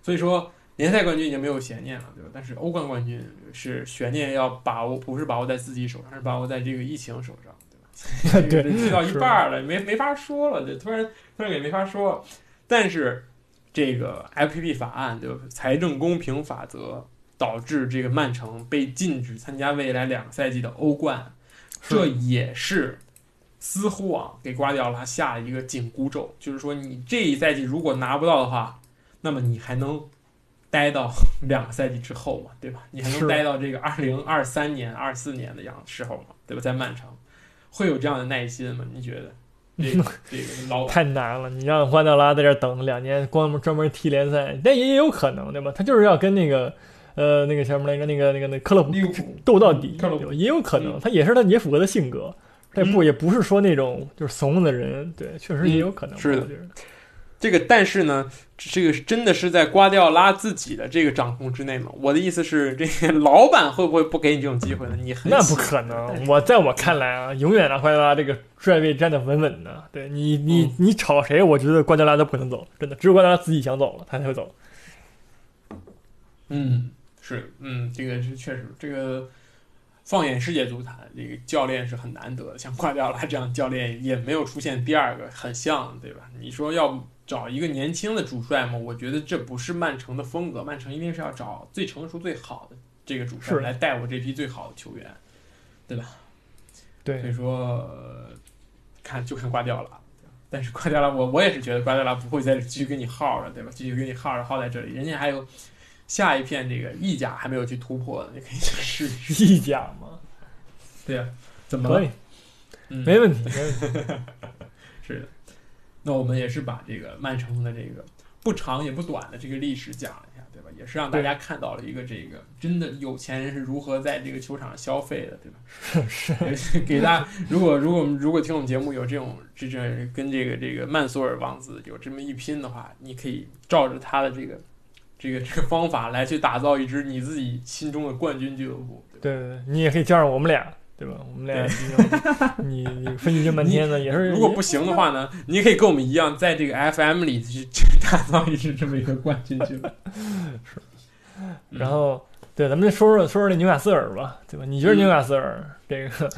所以说，联赛冠军已经没有悬念了，对吧？但是欧冠冠军是悬念要把握，不是把握在自己手上，是把握在这个疫情手上，对吧？对 这个踢到一半儿了，没没法说了，这突然突然也没法说。但是这个 FPP 法案，对吧？财政公平法则导致这个曼城被禁止参加未来两个赛季的欧冠，这也是似乎啊给瓜迪奥拉下了一个紧箍咒，就是说你这一赛季如果拿不到的话，那么你还能待到 两个赛季之后嘛，对吧？你还能待到这个二零二三年、二四年的样时候嘛，对吧？在曼城会有这样的耐心吗？你觉得？这个 这个老太难了。你让瓜迪奥拉在这儿等两年，光专门踢联赛，但也也有可能，对吧？他就是要跟那个呃那个叫什么来着？那个那个那个克洛普斗到底？也有可能，他也是他也符合他性格。他也不也不是说那种就是怂的人，对，确实也有可能。是的这个，但是呢，这个真的是在瓜迪奥拉自己的这个掌控之内吗？我的意思是，这个老板会不会不给你这种机会呢？你很那不可能。我在我看来啊，永远让瓜迪奥拉这个帅位站得稳稳的。对你，你嗯你炒谁，我觉得瓜迪奥拉都不可能走，真的，只有瓜迪奥拉自己想走了，他才会走。嗯，是，嗯，这个是确实，这个放眼世界足坛，这个教练是很难得的，像瓜迪奥拉这样的教练也没有出现第二个很像，对吧？你说要找一个年轻的主帅吗？我觉得这不是曼城的风格，曼城一定是要找最成熟、最好的这个主帅来带我这批最好的球员，对吧？对所以，说，呃看就看瓜迪奥拉。但是瓜迪奥拉，我我也是觉得瓜迪奥拉不会在这继续跟你耗了，对吧？继续跟你耗着耗在这里，人家还有下一片这个意甲还没有去突破呢，你可以去试一试。意甲吗，对呀、怎么了？可以，嗯，没问题，没问题。是的。那我们也是把这个曼城的这个不长也不短的这个历史讲了一下，对吧？也是让大家看到了一个这个真的有钱人是如何在这个球场上消费的，对吧？是给大家，如果如果我们如果听我们节目有这种这这跟这个这个曼索尔王子有这么一拼的话，你可以照着他的这个这个这个方法来去打造一支你自己心中的冠军俱乐部，对吧？对对对，你也可以叫上我们俩，对吧？我们俩你你分析这半天呢，也是如果不行的话呢，你也可以跟我们一样，在这个 FM 里去去打造一支这么一个冠军俱乐部。是，然后，对，咱们说说说说那纽卡斯尔吧，对吧？你觉得嗯纽卡斯尔、这个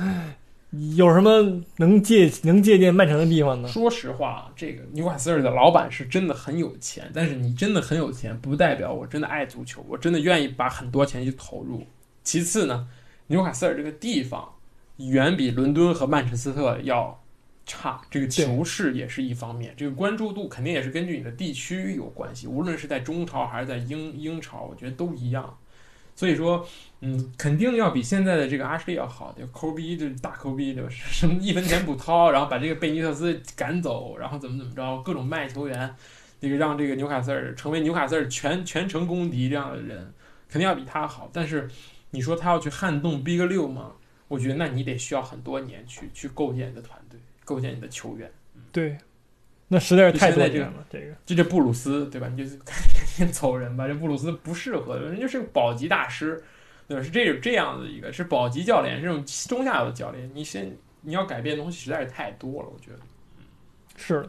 有什么能借能借鉴曼城的地方呢？说实话，这个纽卡斯尔的老板是真的很有钱，但是你真的很有钱，不代表我真的爱足球，我真的愿意把很多钱去投入。其次呢，纽卡斯尔这个地方远比伦敦和曼彻斯特要差，这个球市也是一方面，这个关注度肯定也是根据你的地区有关系，无论是在中超还是在英英超，我觉得都一样。所以说，嗯，肯定要比现在的这个阿什利要好，就抠逼，这大抠逼，对吧？什么一分钱不掏，然后把这个贝尼特斯赶走，然后怎么怎么着，各种卖球员，这个让这个纽卡斯尔成为纽卡斯尔全全程公敌这样的人，肯定要比他好。但是你说他要去撼动 Big 六吗？我觉得那你得需要很多年去去构建你的团队，构建你的球员。对，那实在是太多年了，这个这这布鲁斯对吧？你就是赶紧走人吧，这布鲁斯不适合，人家是个保级大师，对？是这这样的一个是保级教练，这种中下游的教练，你先你要改变的东西实在是太多了，我觉得。是的，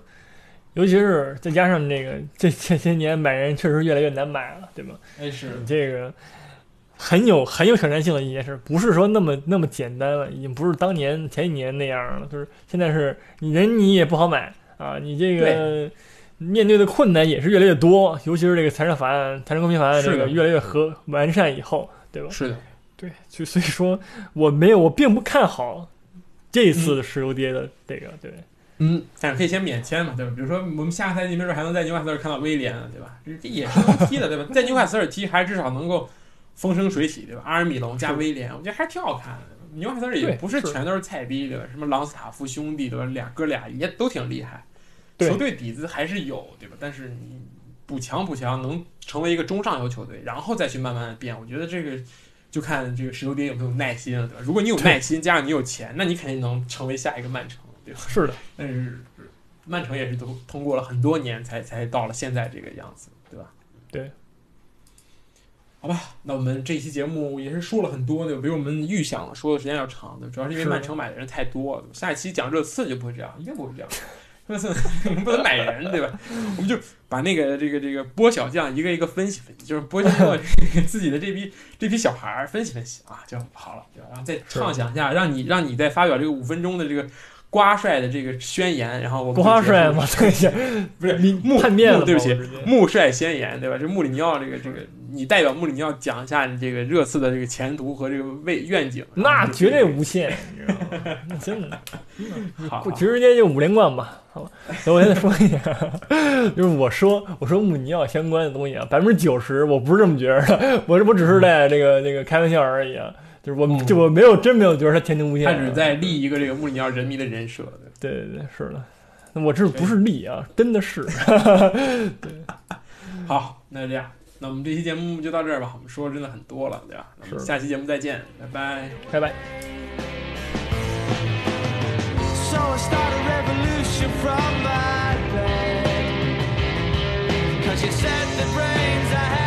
尤其是再加上那个这这些年买人确实越来越难买了，对吧？哎，是你这个很有很有挑战性的一件事，不是说那么那么简单了，已经不是当年前几年那样了，就是现在是你人你也不好买啊，你这个面对的困难也是越来越多，尤其是这个财产法案、财产公平法案这个越来越和完善以后，对吧？是的，对，就所以说我没有，我并不看好这一次的石油跌的这个，对。嗯，但是可以先免签嘛，对吧？比如说我们下个赛季没准还能在纽卡斯尔看到威廉，对吧？这这也是能踢的，对吧？在纽卡斯尔踢还至少能够风生水起，对吧？阿尔米隆加威廉，我觉得还是挺好看的。纽卡斯尔也不是是全都是菜逼，对吧？什么朗斯塔夫兄弟，对吧？俩哥俩也都挺厉害，球队底子还是有，对吧？但是你补强补强，能成为一个中上游球队，然后再去慢慢的变，我觉得这个。就看这个石油爹有没有耐心了，对吧？如果你有耐心，加上你有钱，那你肯定能成为下一个曼城，对吧？是的，但是曼城也是都通过了很多年才才到了现在这个样子，对吧？对。好吧，那我们这期节目也是说了很多，的？比我们预想的说的时间要长的，主要是因为曼城买的人太多了。下一期讲热刺就不会这样，应该不会这样。不能买人，对吧？我们就把那个这个这个波小将一个一个分析分析，就是波小将自己的这批 这批小孩儿分析分析啊，就好了，对吧？然后再畅想一下，让你让你再发表这个五分钟的这个瓜帅的这个宣言，然后我们瓜帅嘛，对呀，不是穆叛变了对不起穆帅宣言，对吧？这穆里尼奥这个这个，你代表穆里尼奥讲一下你这个热刺的这个前途和这个未愿景，那绝对无限，你知道吗？那真的，好。好直接就五连冠吧，好吧。那我再说一下，就是我说我说穆里尼奥相关的东西啊，百分之九十我不是这么觉得的，我我只是在这个这个开玩笑而已啊，就是我嗯就我没有真没有觉得他前途无限啊，他只是在立一个这个穆里尼奥人民的人设，对对对对是的，那我这不是立啊，真的是，好，那就这样，那我们这期节目就到这儿吧我们说真的很多了对吧我们下期节目再见拜拜拜拜 so i start a revolution from my bed cause you said the brains i had